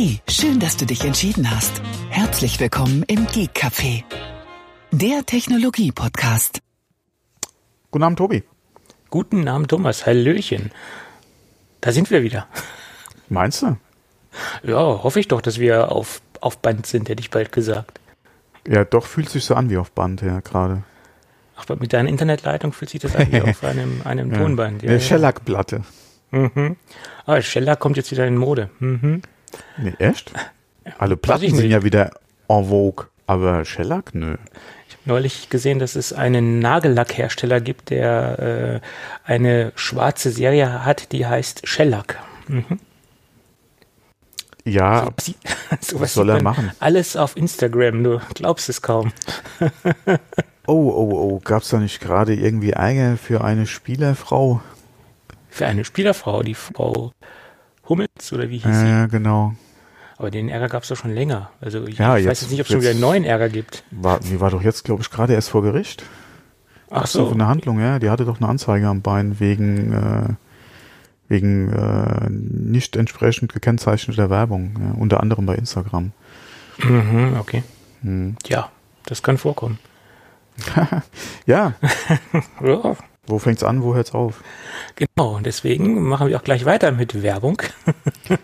Hey, schön, dass du dich entschieden hast. Herzlich willkommen im Geek Café, der Technologie-Podcast. Guten Abend, Tobi. Guten Abend, Thomas. Hallöchen. Da sind wir wieder. Meinst du? Ja, hoffe ich doch, dass wir auf, auf Band sind, hätte ich bald gesagt. Ja, doch, fühlt sich so an wie auf Band, ja, gerade. Ach, mit deiner Internetleitung fühlt sich das an wie auf einem, einem Ja. Tonband. Eine Shellac-Platte. Mhm. Ah, Shellac kommt jetzt wieder in Mode. Mhm. Nee, echt? Alle Platten ich sind ja wieder en vogue, aber Shellac, nö. Ich habe neulich gesehen, dass es einen Nagellackhersteller gibt, der äh, eine schwarze Serie hat, die heißt Shellac. Mhm. Ja, Sie- was sowas soll er machen? Alles auf Instagram, du glaubst es kaum. Oh, oh, oh, gab's da nicht gerade irgendwie Ärger für eine Spielerfrau? Für eine Spielerfrau, die Frau Hummels oder wie hieß Ja, sie? ja, genau. Aber den Ärger gab es doch schon länger. Also ich, Ja, ich weiß jetzt- jetzt nicht, ob es schon wieder jetzt- einen neuen Ärger gibt. War, die war doch jetzt, glaube ich, gerade erst vor Gericht. Ach So, so. eine Handlung, ja. Die hatte doch eine Anzeige am Bein wegen, äh, wegen äh, nicht entsprechend gekennzeichneter Werbung. Ja, unter anderem bei Instagram. Mhm, okay. Hm. Ja, das kann vorkommen. Ja, Ja, wo fängt's an, wo hört's auf? genau. Und deswegen machen wir auch gleich weiter mit Werbung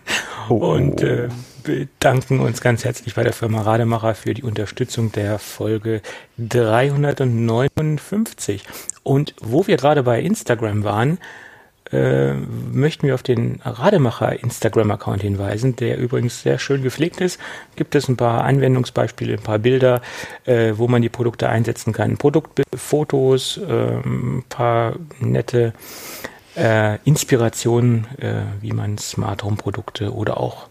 Oh, und äh, bedanken uns ganz herzlich bei der Firma Rademacher für die Unterstützung der Folge 359. Und wo wir gerade bei Instagram waren, äh, möchten wir auf den Rademacher Instagram-Account hinweisen, der übrigens sehr schön gepflegt ist. Gibt es ein paar Anwendungsbeispiele, ein paar Bilder, äh, wo man die Produkte einsetzen kann. Produktfotos, äh, ein paar nette äh, Inspirationen, äh, wie man Smart Home Produkte oder auch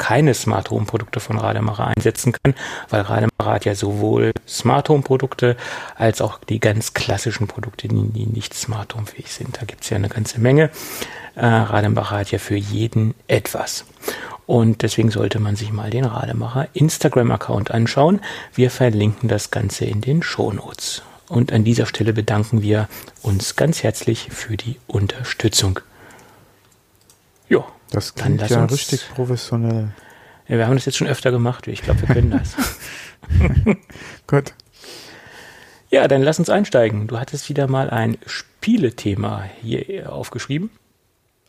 keine Smart Home Produkte von Rademacher einsetzen kann, weil Rademacher hat ja sowohl Smart Home Produkte als auch die ganz klassischen Produkte, die, die nicht Smart Home fähig sind. Da gibt es ja eine ganze Menge. Äh, Rademacher hat ja für jeden etwas. Und deswegen sollte man sich mal den Rademacher Instagram-Account anschauen. Wir verlinken das Ganze in den Shownotes. Und an dieser Stelle bedanken wir uns ganz herzlich für die Unterstützung. Ja, Das klingt ja richtig professionell. ja, wir haben das jetzt schon öfter gemacht. Ich glaube, wir können das. Gut. ja, dann lass uns einsteigen. Du hattest wieder mal ein Spielethema hier aufgeschrieben.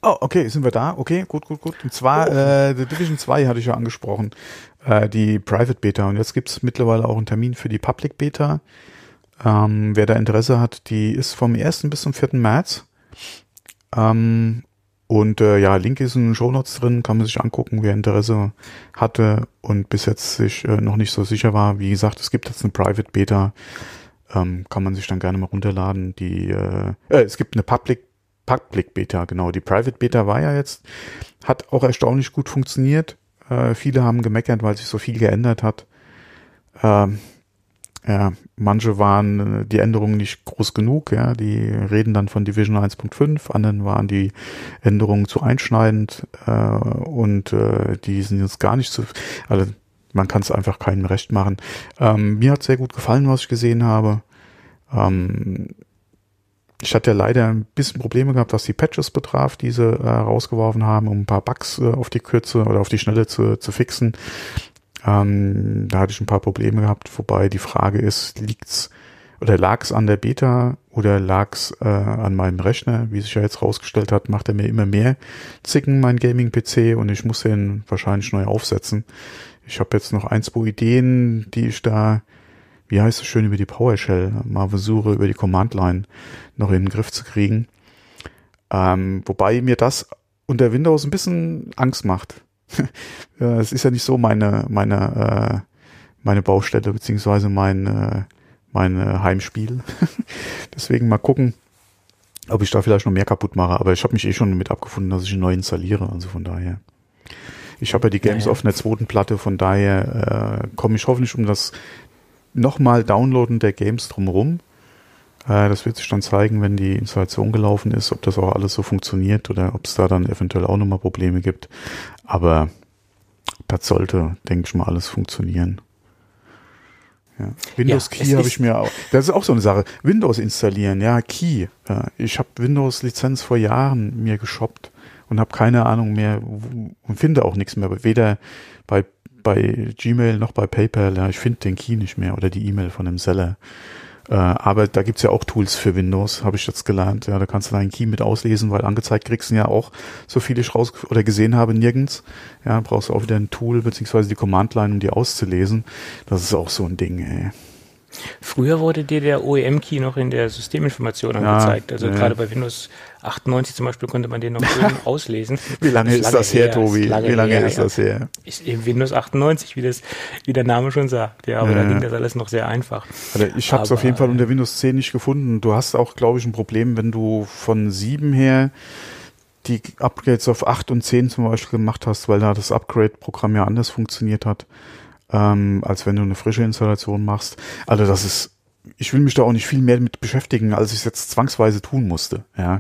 Oh, okay, sind wir da? Okay, gut, gut, gut. Und zwar, äh, The Division 2 hatte ich ja angesprochen, äh, die Private Beta. Und jetzt gibt's mittlerweile auch einen Termin für die Public Beta. Ähm, wer da Interesse hat, die ist vom 1. bis zum 4. März. Ähm, und äh, ja, Link ist in den Shownotes drin, kann man sich angucken, wer Interesse hatte und bis jetzt sich äh, noch nicht so sicher war. Wie gesagt, es gibt jetzt eine Private Beta, ähm, kann man sich dann gerne mal runterladen. Die, äh, äh, es gibt eine Public Public Beta, genau. Die Private Beta war ja jetzt, hat auch erstaunlich gut funktioniert. Äh, viele haben gemeckert, weil sich so viel geändert hat. Ähm, ja, manche waren äh, die Änderungen nicht groß genug, ja, die reden dann von Division 1.5, anderen waren die Änderungen zu einschneidend äh, und äh, die sind jetzt gar nicht zu, also man kann es einfach keinem recht machen. Ähm, mir hat sehr gut gefallen, was ich gesehen habe. Ähm, ich hatte ja leider ein bisschen Probleme gehabt, was die Patches betraf, die sie äh, rausgeworfen haben, um ein paar Bugs äh, auf die Kürze oder auf die Schnelle zu, zu fixen. Ähm, da hatte ich ein paar Probleme gehabt, wobei die Frage ist, liegt's oder lag's an der Beta oder lag's äh, an meinem Rechner? Wie sich ja jetzt rausgestellt hat, macht er mir immer mehr Zicken, mein Gaming-PC, und ich muss den wahrscheinlich neu aufsetzen. Ich habe jetzt noch ein, zwei Ideen, die ich da, wie heißt es schön, über die PowerShell mal versuche, über die Command-Line noch in den Griff zu kriegen. Ähm, wobei mir das unter Windows ein bisschen Angst macht. Ja, Es ist ja nicht so meine, meine, äh, meine Baustelle, beziehungsweise mein, äh, mein äh, Heimspiel. Deswegen mal gucken, ob ich da vielleicht noch mehr kaputt mache. Aber ich habe mich eh schon damit abgefunden, dass ich ihn neu installiere. Also von daher. Ich habe ja die Games Ja, ja. auf einer zweiten Platte, von daher äh, komme ich hoffentlich um das nochmal Downloaden der Games drumherum. Äh, das wird sich dann zeigen, wenn die Installation gelaufen ist, ob das auch alles so funktioniert oder ob es da dann eventuell auch nochmal Probleme gibt. Aber das sollte, denke ich mal, alles funktionieren. Ja. Windows Ja, Key habe ich mir auch. Das ist auch so eine Sache. Windows installieren, ja, Key. Ja, ich habe Windows Lizenz vor Jahren mir geshoppt und habe keine Ahnung mehr und finde auch nichts mehr. Weder bei, bei Gmail noch bei PayPal. Ja, ich finde den Key nicht mehr oder die E-Mail von dem Seller. Äh, aber da gibt's ja auch Tools für Windows, habe ich jetzt gelernt. Ja, da kannst du deinen Key mit auslesen, weil angezeigt kriegst du ja auch, so viel ich raus oder gesehen habe, nirgends. Ja, brauchst du auch wieder ein Tool beziehungsweise die Command-Line, um die auszulesen. Das ist auch so ein Ding, ey. Früher wurde dir der OEM-Key noch in der Systeminformation angezeigt. Also ja. gerade bei Windows 98 zum Beispiel konnte man den noch schön auslesen. Wie lange ist, lange das her, her Tobi? Lange wie lange her, ist das her? Ist eben Windows 98, wie, das, wie der Name schon sagt. Ja, aber ja. da ging das alles noch sehr einfach. Also ich habe es auf jeden Fall unter Windows 10 nicht gefunden. Du hast auch, glaube ich, ein Problem, wenn du von 7 her die Upgrades auf 8 und 10 zum Beispiel gemacht hast, weil da das Upgrade-Programm ja anders funktioniert hat ähm, als wenn du eine frische Installation machst. Also das ist, ich will mich da auch nicht viel mehr mit beschäftigen, als ich es jetzt zwangsweise tun musste. Ja.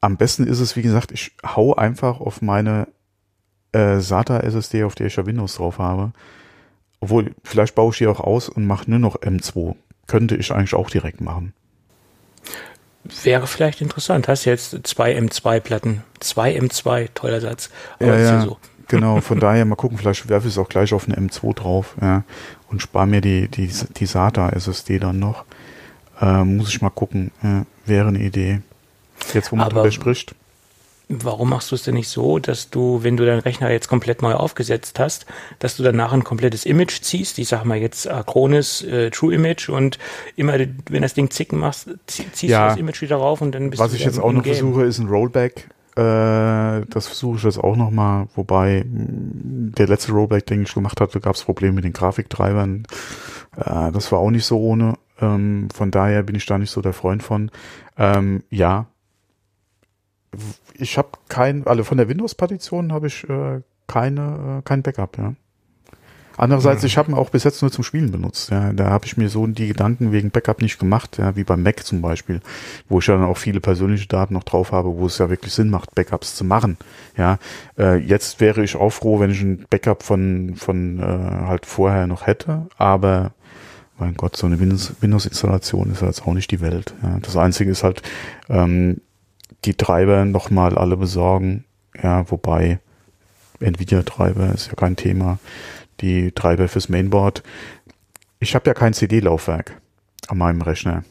Am besten ist es, wie gesagt, ich hau einfach auf meine äh, SATA SSD, auf der ich ja Windows drauf habe. Obwohl, vielleicht baue ich die auch aus und mache nur noch M2. Könnte ich eigentlich auch direkt machen. Wäre vielleicht interessant. Hast jetzt zwei M2-Platten. Zwei M2, toller Satz. Aber ja, ja. So. Genau, von daher mal gucken, vielleicht werfe ich es auch gleich auf eine M2 drauf ja, und spare mir die, die, die SATA SSD dann noch. Äh, muss ich mal gucken, ja, wäre eine Idee. Jetzt, wo man drüber spricht. Warum machst du es denn nicht so, dass du, wenn du deinen Rechner jetzt komplett neu aufgesetzt hast, dass du danach ein komplettes Image ziehst? Ich sag mal jetzt Acronis äh, True Image und immer, wenn das Ding zicken machst, ziehst ja, du das Image wieder rauf und dann bist Was du ich jetzt auch noch Game. versuche, ist ein Rollback äh, das versuche ich jetzt auch nochmal, wobei mm, der letzte Rollback, den ich gemacht hatte, gab es Probleme mit den Grafiktreibern. Äh, das war auch nicht so ohne. Ähm, von daher bin ich da nicht so der Freund von. Ähm, ja, ich habe kein, also von der Windows-Partition habe ich äh, keine, äh, kein Backup, ja. Andererseits, ich habe ihn auch bis jetzt nur zum Spielen benutzt. Ja. Da habe ich mir so die Gedanken wegen Backup nicht gemacht, ja, wie beim Mac zum Beispiel, wo ich ja dann auch viele persönliche Daten noch drauf habe, wo es ja wirklich Sinn macht, Backups zu machen. Ja, äh, jetzt wäre ich auch froh, wenn ich ein Backup von von äh, halt vorher noch hätte, aber mein Gott, so eine Windows-Installation ist ja jetzt auch nicht die Welt. Ja. Das Einzige ist halt ähm, die Treiber nochmal alle besorgen. Ja, wobei Nvidia-Treiber ist ja kein Thema die Treiber fürs Mainboard. Ich habe ja kein CD-Laufwerk an meinem Rechner.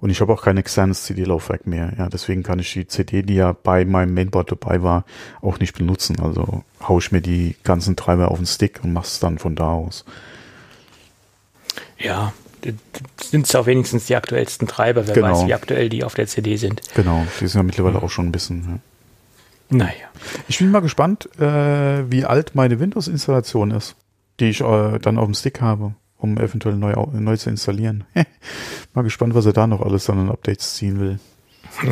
Und ich habe auch kein externes CD-Laufwerk mehr. Ja, deswegen kann ich die CD, die ja bei meinem Mainboard dabei war, auch nicht benutzen. Also haue ich mir die ganzen Treiber auf den Stick und mache es dann von da aus. Ja, sind es auch wenigstens die aktuellsten Treiber. Wer genau. weiß, wie aktuell die auf der CD sind. Genau, die sind ja mittlerweile mhm. auch schon ein bisschen. Ja. Naja. Ich bin mal gespannt, äh, wie alt meine Windows-Installation ist, die ich äh, dann auf dem Stick habe, um eventuell neu, neu zu installieren. mal gespannt, was er da noch alles an Updates ziehen will.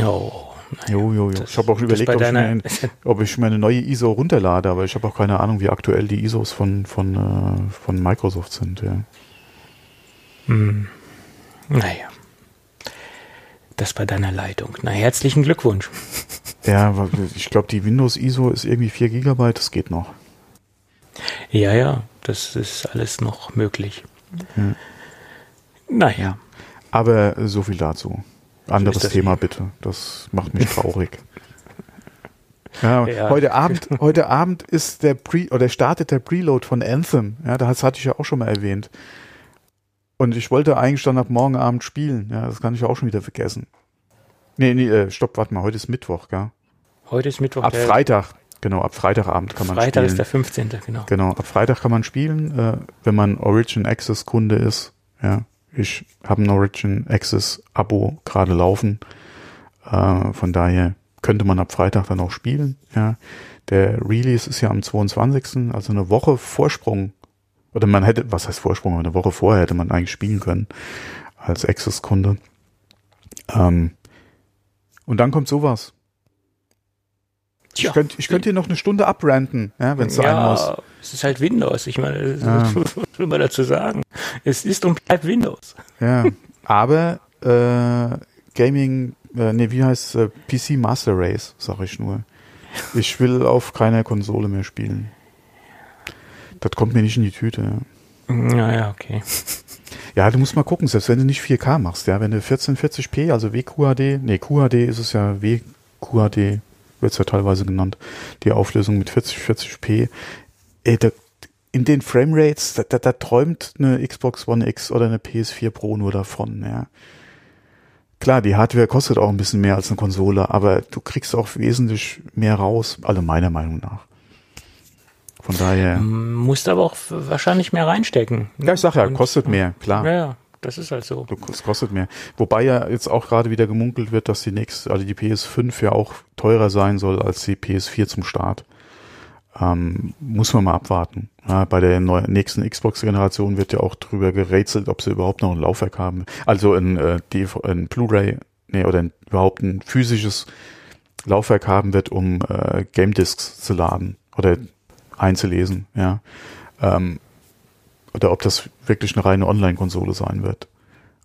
Oh. Naja, jo, jo, jo. Ich habe auch überlegt, ob ich, mein, ob ich, meine neue ISO runterlade, aber ich habe auch keine Ahnung, wie aktuell die ISOs von, von, äh, von Microsoft sind. Ja. Hm. Naja. Das bei deiner Leitung. Na, herzlichen Glückwunsch. Ja, ich glaube, die Windows ISO ist irgendwie 4 GB, das geht noch. Ja, ja, das ist alles noch möglich. Hm. Naja. Aber so viel dazu. Anderes so Thema bitte. Das macht mich traurig. Ja, ja, heute Abend, heute Abend ist der Pre oder startet der Preload von Anthem. Ja, das hatte ich ja auch schon mal erwähnt. Und ich wollte eigentlich dann ab morgen Abend spielen. Ja, das kann ich auch schon wieder vergessen. Nee, nee, äh, stopp, warte mal, heute ist Mittwoch, gell? Heute ist Mittwoch. Ab Freitag, genau, ab Freitagabend kann man Freitag spielen. Freitag ist der 15. genau. Genau, ab Freitag kann man spielen, äh, wenn man Origin Access Kunde ist. Ja, ich habe ein Origin Access Abo gerade laufen. Äh, von daher könnte man ab Freitag dann auch spielen. Ja, der Release ist ja am 22. Also eine Woche Vorsprung oder man hätte, was heißt Vorsprung, aber eine Woche vorher hätte man eigentlich spielen können als Access-Kunde. Ähm, und dann kommt sowas. Ich könnte ich könnt hier noch eine Stunde abranten, ja, wenn es sein ja, muss. Es ist halt Windows. Ich meine, ja. was will man dazu sagen? Es ist und bleibt Windows. Ja, aber äh, Gaming, äh, nee, wie heißt äh, PC Master Race, sag ich nur. Ich will auf keiner Konsole mehr spielen. Das kommt mir nicht in die Tüte. Ja, ja, okay. Ja, du musst mal gucken, selbst wenn du nicht 4K machst, ja, wenn du 1440p, also WQHD, nee, QHD ist es ja W, QHD wird es ja teilweise genannt, die Auflösung mit 4040p. Ey, da, in den Framerates, da, da, da träumt eine Xbox One X oder eine PS4 Pro nur davon, ja. Klar, die Hardware kostet auch ein bisschen mehr als eine Konsole, aber du kriegst auch wesentlich mehr raus, also meiner Meinung nach. Von daher. Musst aber auch wahrscheinlich mehr reinstecken. Ja, ich sag ja, kostet mehr, klar. Ja, ja, das ist halt so. Es kostet mehr. Wobei ja jetzt auch gerade wieder gemunkelt wird, dass die nächste, also die PS5 ja auch teurer sein soll als die PS4 zum Start. Ähm, muss man mal abwarten. Ja, bei der neuen, nächsten Xbox-Generation wird ja auch drüber gerätselt, ob sie überhaupt noch ein Laufwerk haben. Also ein, äh, ein Blu-ray, nee, oder ein, überhaupt ein physisches Laufwerk haben wird, um äh, Game Discs zu laden oder einzulesen, ja. Ähm, oder ob das wirklich eine reine Online-Konsole sein wird.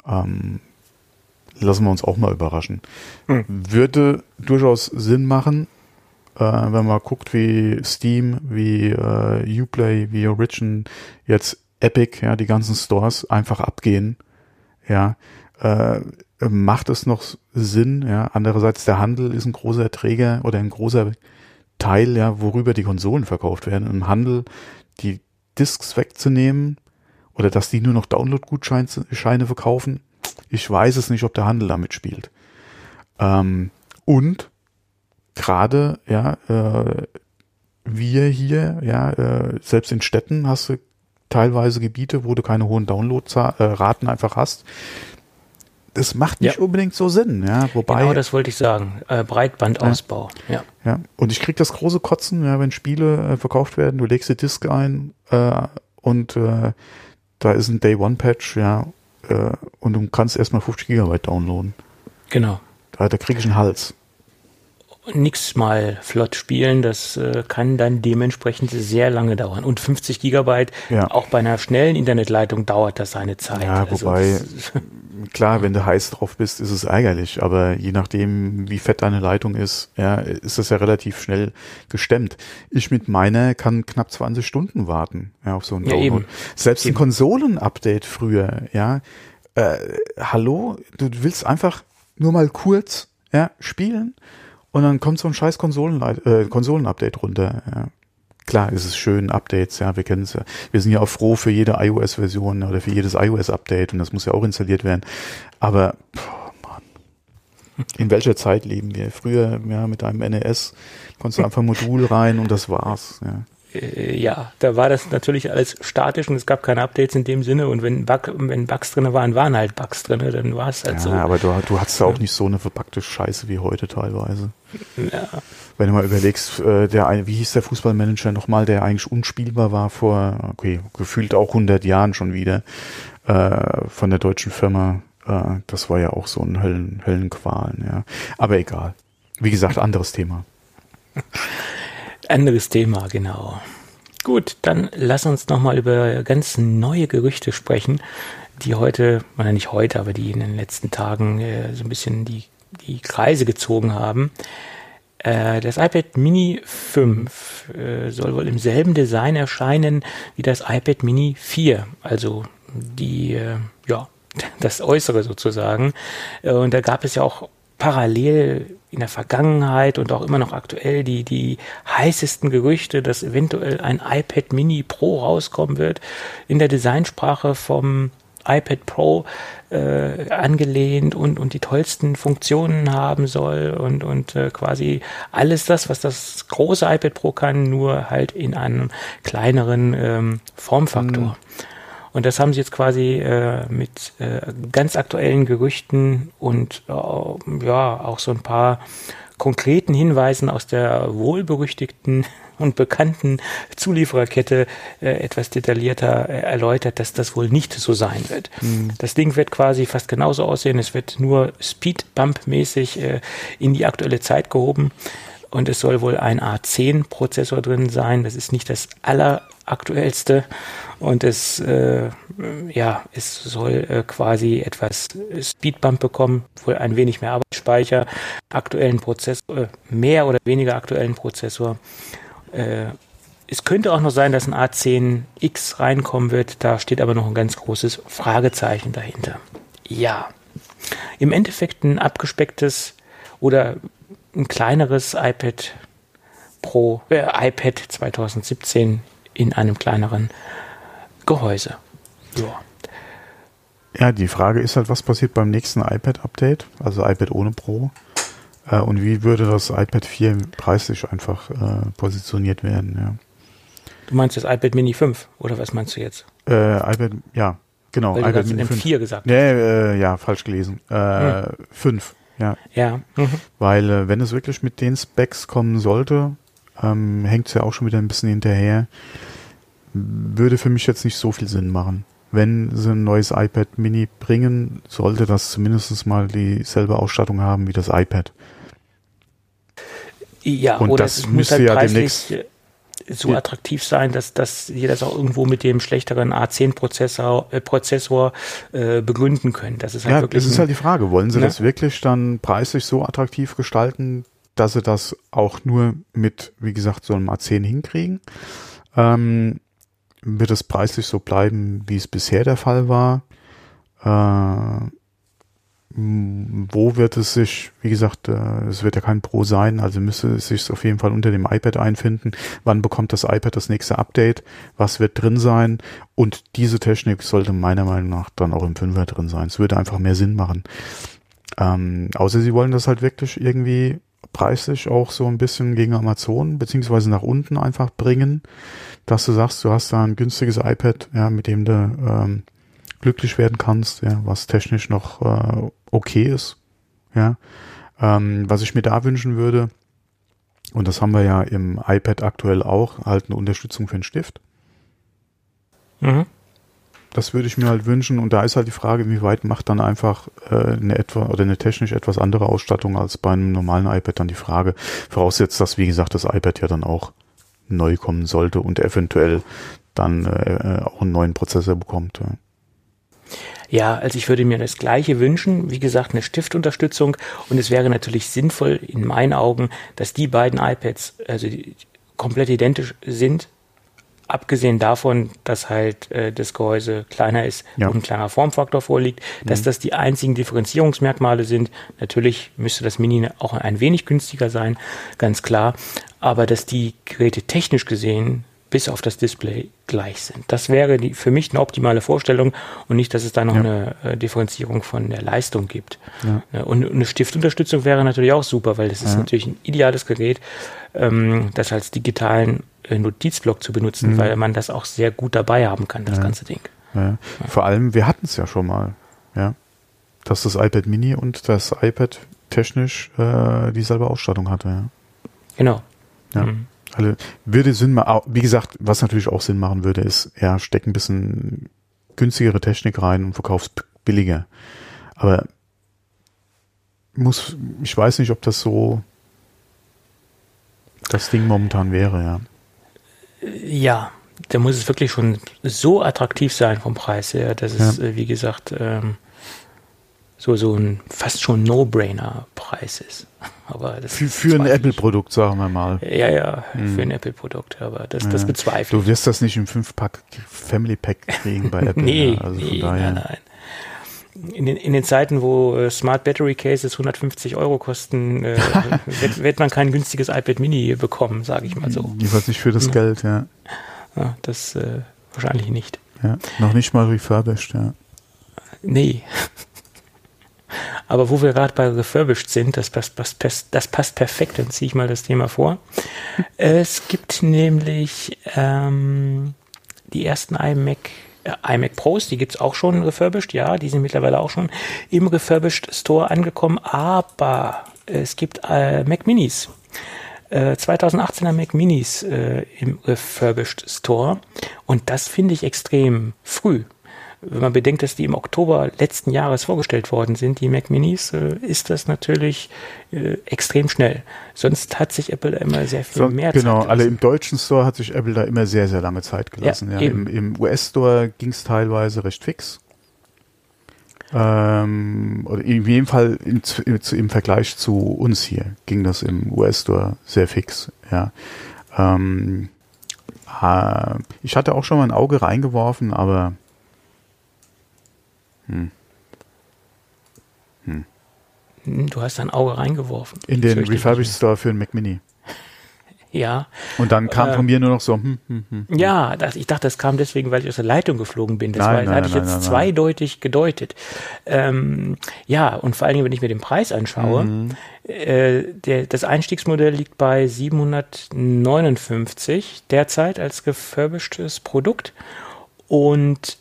Ähm, lassen wir uns auch mal überraschen. Hm. Würde durchaus Sinn machen, äh, wenn man guckt, wie Steam, wie äh, Uplay, wie Origin, jetzt Epic, ja, die ganzen Stores einfach abgehen, ja, äh, macht es noch Sinn, ja. Andererseits der Handel ist ein großer Träger oder ein großer Teil, ja, worüber die Konsolen verkauft werden. Im Handel die Discs wegzunehmen oder dass die nur noch Download-Gutscheine verkaufen. Ich weiß es nicht, ob der Handel damit spielt. Ähm, und gerade, ja, äh, wir hier, ja, äh, selbst in Städten hast du teilweise Gebiete, wo du keine hohen Download-Raten einfach hast. Das macht nicht ja. unbedingt so Sinn, ja. Wobei. Genau, das wollte ich sagen. Äh, Breitbandausbau, ja. ja. Ja. Und ich krieg das große Kotzen, ja, wenn Spiele äh, verkauft werden, du legst die Disk ein äh, und äh, da ist ein Day One Patch, ja, äh, und du kannst erstmal 50 Gigabyte downloaden. Genau. Da, da krieg ich einen Hals nix mal flott spielen. Das äh, kann dann dementsprechend sehr lange dauern. Und 50 Gigabyte, ja. auch bei einer schnellen Internetleitung dauert das seine Zeit. Ja, also wobei, klar, wenn du heiß drauf bist, ist es ärgerlich. Aber je nachdem, wie fett deine Leitung ist, ja, ist das ja relativ schnell gestemmt. Ich mit meiner kann knapp 20 Stunden warten, ja, auf so ein ja, Download. Eben. Selbst eben. ein Konsolen-Update früher, ja, äh, hallo, du willst einfach nur mal kurz, ja, spielen und dann kommt so ein scheiß Konsolen-Update äh, Konsolen runter. Ja. Klar ist es schön, Updates, ja, wir kennen es ja. Wir sind ja auch froh für jede iOS-Version oder für jedes iOS-Update und das muss ja auch installiert werden. Aber, boah, Mann, in welcher Zeit leben wir? Früher, ja, mit einem NES konntest du einfach ein Modul rein und das war's, ja. Äh, ja, da war das natürlich alles statisch und es gab keine Updates in dem Sinne und wenn, Bug, wenn Bugs drin waren, waren halt Bugs drin, dann war es halt ja, so. Ja, aber du, du hattest ja auch nicht so eine verpackte Scheiße wie heute teilweise. Ja. Wenn du mal überlegst, äh, der, wie hieß der Fußballmanager nochmal, der eigentlich unspielbar war vor, okay, gefühlt auch 100 Jahren schon wieder, äh, von der deutschen Firma, äh, das war ja auch so ein Höllen, Höllenqualen, ja. Aber egal. Wie gesagt, anderes Thema. Anderes Thema, genau. Gut, dann lass uns nochmal über ganz neue Gerüchte sprechen, die heute, oder nicht heute, aber die in den letzten Tagen äh, so ein bisschen die, die Kreise gezogen haben. Äh, das iPad Mini 5 äh, soll wohl im selben Design erscheinen wie das iPad Mini 4, also die, äh, ja, das Äußere sozusagen. Äh, und da gab es ja auch parallel in der Vergangenheit und auch immer noch aktuell die, die heißesten Gerüchte, dass eventuell ein iPad Mini Pro rauskommen wird, in der Designsprache vom iPad Pro äh, angelehnt und, und die tollsten Funktionen haben soll und, und äh, quasi alles das, was das große iPad Pro kann, nur halt in einem kleineren ähm, Formfaktor. Mhm. Und das haben sie jetzt quasi äh, mit äh, ganz aktuellen Gerüchten und äh, ja auch so ein paar konkreten Hinweisen aus der wohlberüchtigten und bekannten Zuliefererkette äh, etwas detaillierter äh, erläutert, dass das wohl nicht so sein wird. Mhm. Das Ding wird quasi fast genauso aussehen. Es wird nur Speedbump-mäßig äh, in die aktuelle Zeit gehoben und es soll wohl ein A10-Prozessor drin sein. Das ist nicht das alleraktuellste und es, äh, ja, es soll äh, quasi etwas Speedbump bekommen, wohl ein wenig mehr Arbeitsspeicher, aktuellen Prozessor, äh, mehr oder weniger aktuellen Prozessor. Äh, es könnte auch noch sein, dass ein A10X reinkommen wird. Da steht aber noch ein ganz großes Fragezeichen dahinter. Ja, im Endeffekt ein abgespecktes oder ein kleineres iPad Pro, äh, iPad 2017 in einem kleineren Gehäuse. Ja. Ja, die Frage ist halt, was passiert beim nächsten iPad-Update, also iPad ohne Pro? Äh, und wie würde das iPad 4 preislich einfach äh, positioniert werden? Ja. Du meinst das iPad Mini 5 oder was meinst du jetzt? Äh, iPad, ja, genau. Weil iPad Mini 5. 4 gesagt nee, äh, ja, falsch gelesen. Äh, hm. 5, ja. Ja. Mhm. Weil äh, wenn es wirklich mit den Specs kommen sollte, ähm, hängt es ja auch schon wieder ein bisschen hinterher, würde für mich jetzt nicht so viel Sinn machen wenn sie ein neues iPad Mini bringen, sollte das zumindest mal dieselbe Ausstattung haben wie das iPad. Ja, und das müsste halt ja demnächst so ja. attraktiv sein, dass, dass ihr das auch irgendwo mit dem schlechteren A10-Prozessor äh, Prozessor, äh, begründen könnt. Das ist halt ja, wirklich das ist halt die Frage. Wollen sie ne? das wirklich dann preislich so attraktiv gestalten, dass sie das auch nur mit, wie gesagt, so einem A10 hinkriegen? Ähm, wird es preislich so bleiben, wie es bisher der Fall war? Äh, wo wird es sich, wie gesagt, äh, es wird ja kein Pro sein, also müsste es sich auf jeden Fall unter dem iPad einfinden. Wann bekommt das iPad das nächste Update? Was wird drin sein? Und diese Technik sollte meiner Meinung nach dann auch im 5er drin sein. Es würde einfach mehr Sinn machen. Ähm, außer sie wollen das halt wirklich irgendwie preislich auch so ein bisschen gegen Amazon beziehungsweise nach unten einfach bringen dass du sagst, du hast da ein günstiges iPad, ja, mit dem du ähm, glücklich werden kannst, ja, was technisch noch äh, okay ist, ja. Ähm, was ich mir da wünschen würde, und das haben wir ja im iPad aktuell auch, halt eine Unterstützung für den Stift. Mhm. Das würde ich mir halt wünschen und da ist halt die Frage, wie weit macht dann einfach äh, eine etwa oder eine technisch etwas andere Ausstattung als bei einem normalen iPad dann die Frage. Voraussetzt, dass wie gesagt das iPad ja dann auch neu kommen sollte und eventuell dann äh, auch einen neuen Prozessor bekommt. Ja. Ja, also ich würde mir das Gleiche wünschen. Wie gesagt, eine Stiftunterstützung. Und es wäre natürlich sinnvoll in meinen Augen, dass die beiden iPads also komplett identisch sind. Abgesehen davon, dass halt äh, das Gehäuse kleiner ist ja. und ein kleiner Formfaktor vorliegt, dass mhm. das die einzigen Differenzierungsmerkmale sind. Natürlich müsste das Mini auch ein wenig günstiger sein, ganz klar aber dass die Geräte technisch gesehen bis auf das Display gleich sind. Das wäre die, für mich eine optimale Vorstellung und nicht, dass es da noch ja. eine äh, Differenzierung von der Leistung gibt. Ja. Und eine Stiftunterstützung wäre natürlich auch super, weil das ist natürlich ein ideales Gerät, ähm, das als digitalen äh, Notizblock zu benutzen, mhm. weil man das auch sehr gut dabei haben kann, das ganze Ding. Vor allem, wir hatten es ja schon mal, ja, dass das iPad Mini und das iPad technisch äh, dieselbe Ausstattung hatte. Ja. Genau. Ja. Mhm. Also würde Sinn machen, wie gesagt, was natürlich auch Sinn machen würde, ist, ja, steck ein bisschen günstigere Technik rein und verkaufst billiger. Aber muss, ich weiß nicht, ob das so das Ding momentan wäre, ja. Ja, da muss es wirklich schon so attraktiv sein vom Preis her, dass es, ja. Äh, wie gesagt, ähm, so, so ein fast schon No-Brainer-Preis ist. Aber das für, für ein Apple-Produkt, sagen wir mal. Ja, ja, mhm. für ein Apple-Produkt, aber das, ja. das bezweifle ich. Du wirst das nicht im 5-Pack Family Pack kriegen bei Apple. nee, ja, also nee nein, nein. In den, in den Zeiten, wo äh, Smart Battery Cases 150 Euro kosten, äh, wird, wird, man kein günstiges iPad Mini bekommen, sage ich mal so. Jedenfalls nicht für das ja. Geld, ja. ja das äh, wahrscheinlich nicht. Ja, noch nicht mal refurbished, ja. Nee. Aber wo wir gerade bei refurbished sind, das passt, passt, das passt perfekt, dann ziehe ich mal das Thema vor. es gibt nämlich ähm, die ersten iMac äh, iMac Pros, die gibt es auch schon refurbished, ja, die sind mittlerweile auch schon im refurbished Store angekommen, aber es gibt äh, Mac Minis. 2018er äh, Mac Minis äh, im refurbished Store und das finde ich extrem früh wenn man bedenkt, dass die im Oktober letzten Jahres vorgestellt worden sind, die Mac Minis, äh, ist das natürlich äh, extrem schnell. Sonst hat sich Apple da immer sehr viel so, mehr Zeit Genau, alle im deutschen Store hat sich Apple da immer sehr, sehr lange Zeit gelassen. Ja, ja. Im, Im US-Store ging es teilweise recht fix. Ähm, oder in jedem Fall im, im, im, Vergleich zu uns hier ging das im US-Store sehr fix. Ja. Ähm, äh, ich hatte auch schon mal ein Auge reingeworfen, aber hm. Hm. Hm, Du hast dein Auge reingeworfen. In den Refurbished Store für den Mac Mini. Ja, Und dann kam Äh, von mir nur noch so, hm, hm, hm. ja, das, ich dachte, das kam deswegen, weil ich aus der Leitung geflogen bin. Das, Nein, war, das nein, hatte ich nein, jetzt zweideutig gedeutet. Ähm, ja, und vor allen Dingen, wenn ich mir den Preis anschaue, Mhm. äh, der, das Einstiegsmodell liegt bei 759 derzeit als gefurbischtes Produkt. Und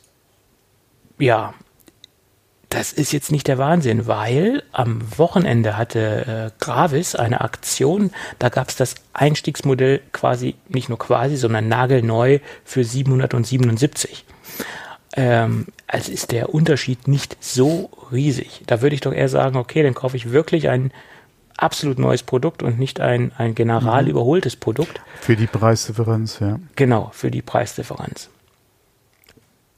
ja, das ist jetzt nicht der Wahnsinn, weil am Wochenende hatte äh, Gravis eine Aktion, da gab es das Einstiegsmodell quasi, nicht nur quasi, sondern nagelneu für 777. Ähm, also ist der Unterschied nicht so riesig. Da würde ich doch eher sagen, okay, dann kaufe ich wirklich ein absolut neues Produkt und nicht ein, ein general überholtes Produkt. Für die Preisdifferenz, ja. Genau, für die Preisdifferenz.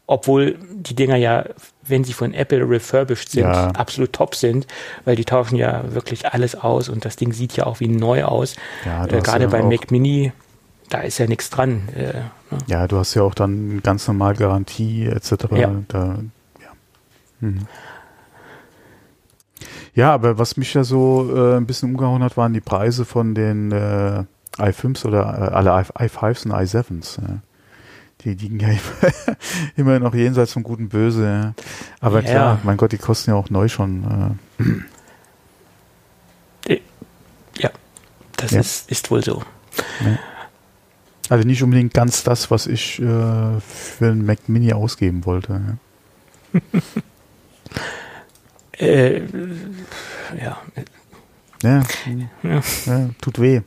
Obwohl die Dinger ja, wenn sie von Apple refurbished sind, Ja. absolut top sind, weil die tauschen ja wirklich alles aus und das Ding sieht ja auch wie neu aus. Ja, äh, Gerade ja beim Mac Mini, da ist ja nichts dran. Äh, ne? Ja, du hast ja auch dann ganz normal Garantie etc. Ja. Da, ja. Mhm. ja, aber was mich ja so äh, ein bisschen umgehauen hat, waren die Preise von den äh, i5s oder äh, alle i, i5s und i7s. Die liegen ja immer, immer noch jenseits vom guten Böse. Ja. Aber Ja. klar, mein Gott, die kosten ja auch neu schon. Äh, Ja, das Ja. Ist, ist wohl so. also nicht unbedingt ganz das, was ich äh, für einen Mac Mini ausgeben wollte. Ja. Äh, Ja. ja, tut weh.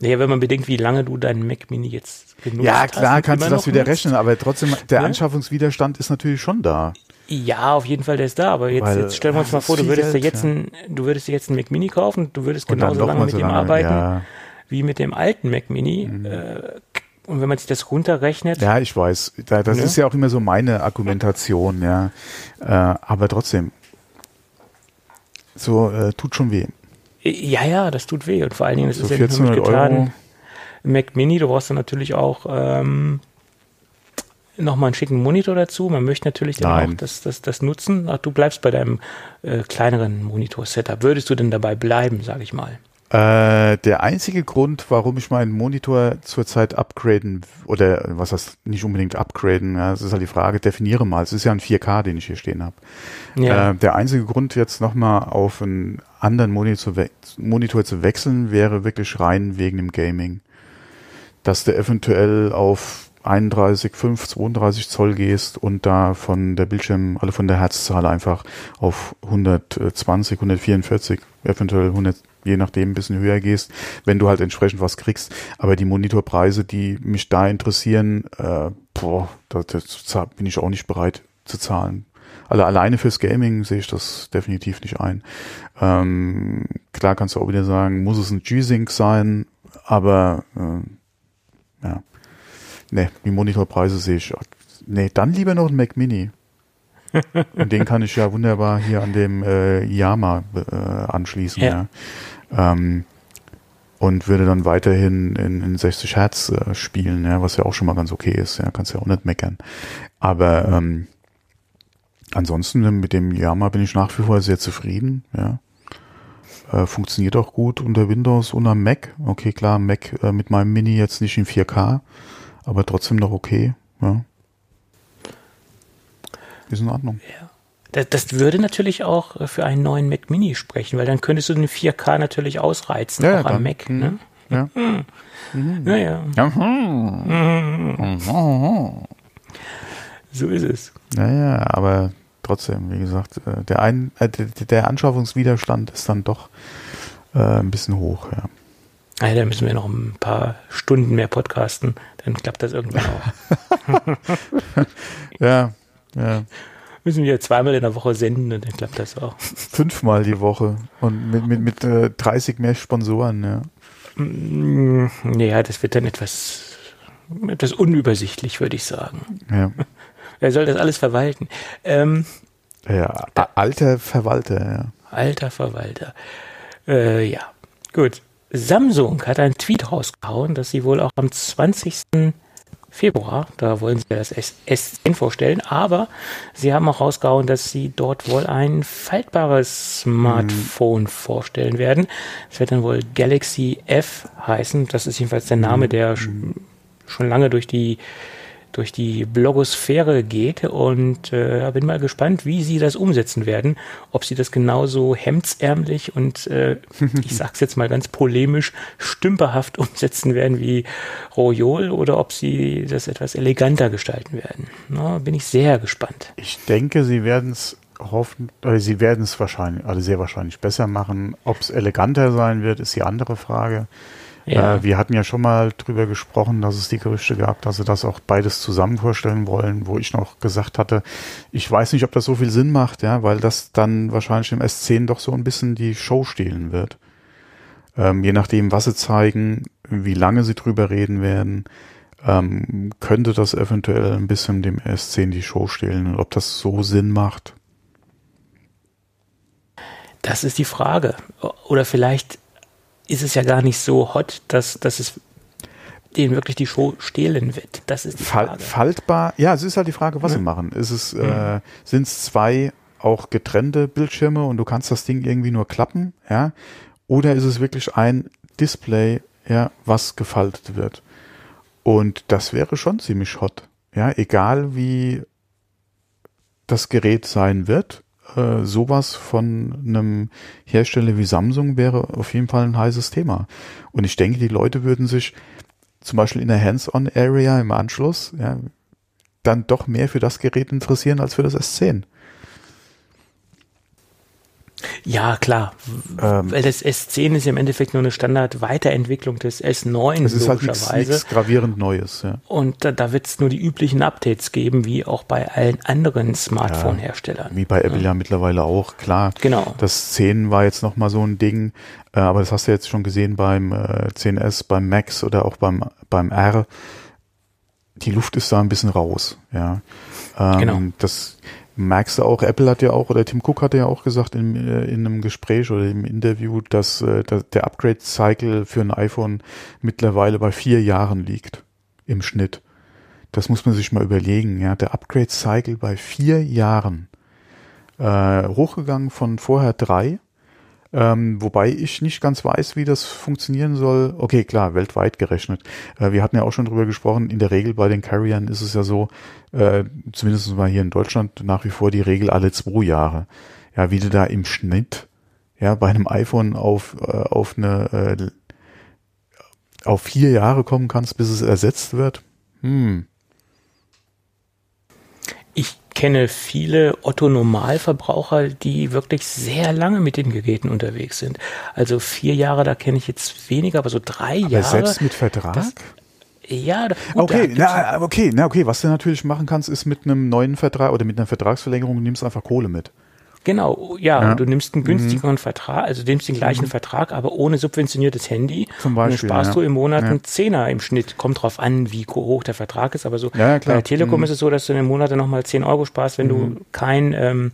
naja, wenn man bedenkt, wie lange du deinen Mac Mini jetzt genutzt Ja, hast. klar und kannst du das wieder nutzt. rechnen, aber trotzdem, der Ne? Anschaffungswiderstand ist natürlich schon da. Ja, auf jeden Fall, der ist da. Aber jetzt, Weil, jetzt stellen wir uns mal vor, du würdest dir Geld, jetzt ja. ein, du würdest dir jetzt einen Mac Mini kaufen, du würdest genauso lange mit so dem lange, arbeiten Ja, wie mit dem alten Mac Mini. Äh, und wenn man sich das runterrechnet, ja, ich weiß. Da, das Ne? ist ja auch immer so meine Argumentation, ja. Äh, aber trotzdem, so äh, tut schon weh. ja, ja, das tut weh. Und vor allen Dingen, das So ist ja nicht nur 1400 getan. Mac Mini, du brauchst dann natürlich auch ähm, nochmal einen schicken Monitor dazu. Man möchte natürlich dann Nein. auch das, das, das nutzen. Ach, du bleibst bei deinem äh, kleineren Monitor-Setup. Würdest du denn dabei bleiben, sage ich mal? Äh, der einzige Grund, warum ich meinen Monitor zurzeit upgraden oder was heißt nicht unbedingt upgraden, ja, das ist halt die Frage, definiere mal. Es ist ja ein 4K, den ich hier stehen habe. Ja. Äh, der einzige Grund, jetzt nochmal auf einen anderen Monitor Monitor zu wechseln, wäre wirklich rein wegen dem Gaming. Dass du eventuell auf 31,5, 32 Zoll gehst und da von der Bildschirm, alle von der Herzzahl einfach auf 120, 144, eventuell 100, je nachdem ein bisschen höher gehst, wenn du halt entsprechend was kriegst. Aber die Monitorpreise, die mich da interessieren, äh, boah, da, da bin ich auch nicht bereit zu zahlen. Also alleine fürs Gaming sehe ich das definitiv nicht ein. Ähm, klar kannst du auch wieder sagen, muss es ein G-Sync sein, aber äh, ja, nee, die Monitorpreise sehe ich. Nee, dann lieber noch ein Mac Mini. Und den kann ich ja wunderbar hier an dem äh, Yama äh, anschließen. Ja. Ja. Ähm, und würde dann weiterhin in, in 60 Hertz äh, spielen, ja, was ja auch schon mal ganz okay ist. Ja, kannst ja auch nicht meckern. Aber ähm, ansonsten mit dem Yama bin ich nach wie vor sehr zufrieden. Ja. Äh, funktioniert auch gut unter Windows und am Mac. Okay, klar, Mac äh, mit meinem Mini jetzt nicht in 4K, aber trotzdem noch okay. Ja. Ist in Ordnung. Das, das würde natürlich auch äh, für einen neuen Mac Mini sprechen, weil dann könntest du den 4K natürlich ausreizen, Ja, auch ja, am dann. Mac. Mhm. Ne? Ja. Naja, Ja. so ist es. Naja, aber trotzdem, wie gesagt, äh, der, ein, äh, der, der Anschaffungswiderstand ist dann doch äh, ein bisschen hoch, ja. Also, da müssen wir noch ein paar Stunden mehr podcasten, dann klappt das irgendwann auch. Ja, ja. müssen wir zweimal in der Woche senden und dann klappt das auch. Fünfmal die Woche und mit, mit, mit äh, 30 mehr Sponsoren, ja. Mm, Ja, das wird dann etwas, etwas unübersichtlich, würde ich sagen. Ja, Wer soll das alles verwalten? Ähm, ja alter Verwalter, ja. alter Verwalter. Äh, ja, gut. Samsung hat einen Tweet rausgehauen, dass sie wohl auch am 20. Februar. Da wollen sie das S10 vorstellen. Aber sie haben auch rausgehauen, dass sie dort wohl ein faltbares Smartphone mhm. vorstellen werden. Es wird dann wohl Galaxy F heißen. Das ist jedenfalls der Name, der mhm. schon lange durch die durch die Blogosphäre geht und äh, bin mal gespannt, wie sie das umsetzen werden. Ob sie das genauso hemdsärmlich und äh, ich sag's jetzt mal ganz polemisch stümperhaft umsetzen werden wie Royol oder ob sie das etwas eleganter gestalten werden. Na, bin ich sehr gespannt. Ich denke, sie werden es hoffen, äh, sie werden es wahrscheinlich, also sehr wahrscheinlich besser machen. Ob es eleganter sein wird, ist die andere Frage. Ja. Äh, wir hatten ja schon mal drüber gesprochen, dass es die Gerüchte gab, dass sie das auch beides zusammen vorstellen wollen, wo ich noch gesagt hatte, ich weiß nicht, ob das so viel Sinn macht, ja, weil das dann wahrscheinlich im S10 doch so ein bisschen die Show stehlen wird. Ähm, je nachdem, was sie zeigen, wie lange sie drüber reden werden, ähm, könnte das eventuell ein bisschen dem S10 die Show stehlen. Und ob das so Sinn macht, das ist die Frage. Oder vielleicht ist es ja gar nicht so hot, dass, dass es denen wirklich die Show stehlen wird. Das ist die Frage. Faltbar, ja, es ist halt die Frage, was ja. sie machen. Ist es, mhm. äh, sind es zwei auch getrennte Bildschirme und du kannst das Ding irgendwie nur klappen, ja? Oder ist es wirklich ein Display, ja, was gefaltet wird? Und das wäre schon ziemlich hot. Ja, egal wie das Gerät sein wird, äh, sowas von einem Hersteller wie Samsung wäre auf jeden Fall ein heißes Thema. Und ich denke, die Leute würden sich zum Beispiel in der Hands-on-Area im Anschluss ja, dann doch mehr für das Gerät interessieren als für das S10. Ja, klar. Ähm, Weil das S10 ist ja im Endeffekt nur eine Standard-Weiterentwicklung des S9, es ist halt nichts gravierend Neues. Ja. Und da, da wird es nur die üblichen Updates geben, wie auch bei allen anderen Smartphone-Herstellern. Ja, wie bei Apple ja. ja. mittlerweile auch, klar. Genau. Das 10 war jetzt nochmal so ein Ding, äh, aber das hast du jetzt schon gesehen beim äh, 10S, beim Max oder auch beim, beim R. Die Luft ist da ein bisschen raus, ja. Ähm, genau. Das, merkst du auch, Apple hat ja auch, oder Tim Cook hatte ja auch gesagt in, äh, in einem Gespräch oder im Interview, dass, äh, dass der Upgrade-Cycle für ein iPhone mittlerweile bei vier Jahren liegt im Schnitt. Das muss man sich mal überlegen, ja. Der Upgrade-Cycle bei vier Jahren. Äh, hochgegangen von vorher drei ähm, wobei ich nicht ganz weiß, wie das funktionieren soll. Okay, klar, weltweit gerechnet. Äh, wir hatten ja auch schon drüber gesprochen. In der Regel bei den Carriern ist es ja so, äh, zumindest mal hier in Deutschland nach wie vor die Regel alle zwei Jahre. Ja, wie du da im Schnitt ja bei einem iPhone auf äh, auf eine äh, auf vier Jahre kommen kannst, bis es ersetzt wird. Hm. Ich kenne viele Otto-Normalverbraucher, die wirklich sehr lange mit den Geräten unterwegs sind. Also vier Jahre, da kenne ich jetzt weniger, aber so drei aber Jahre. Selbst mit Vertrag? Das, ja, gut, okay, na, okay, na, okay. Was du natürlich machen kannst, ist mit einem neuen Vertrag oder mit einer Vertragsverlängerung, du nimmst einfach Kohle mit. Genau, ja, ja. du nimmst einen günstigeren mhm. Vertrag, also du nimmst den gleichen mhm. Vertrag, aber ohne subventioniertes Handy. Zum Beispiel. Und dann sparst ja. du im Monat ja. einen Zehner im Schnitt. Kommt drauf an, wie hoch der Vertrag ist, aber so ja, klar. bei der Telekom mhm. ist es so, dass du im Monat nochmal 10 Euro sparst, wenn mhm. du kein, ähm,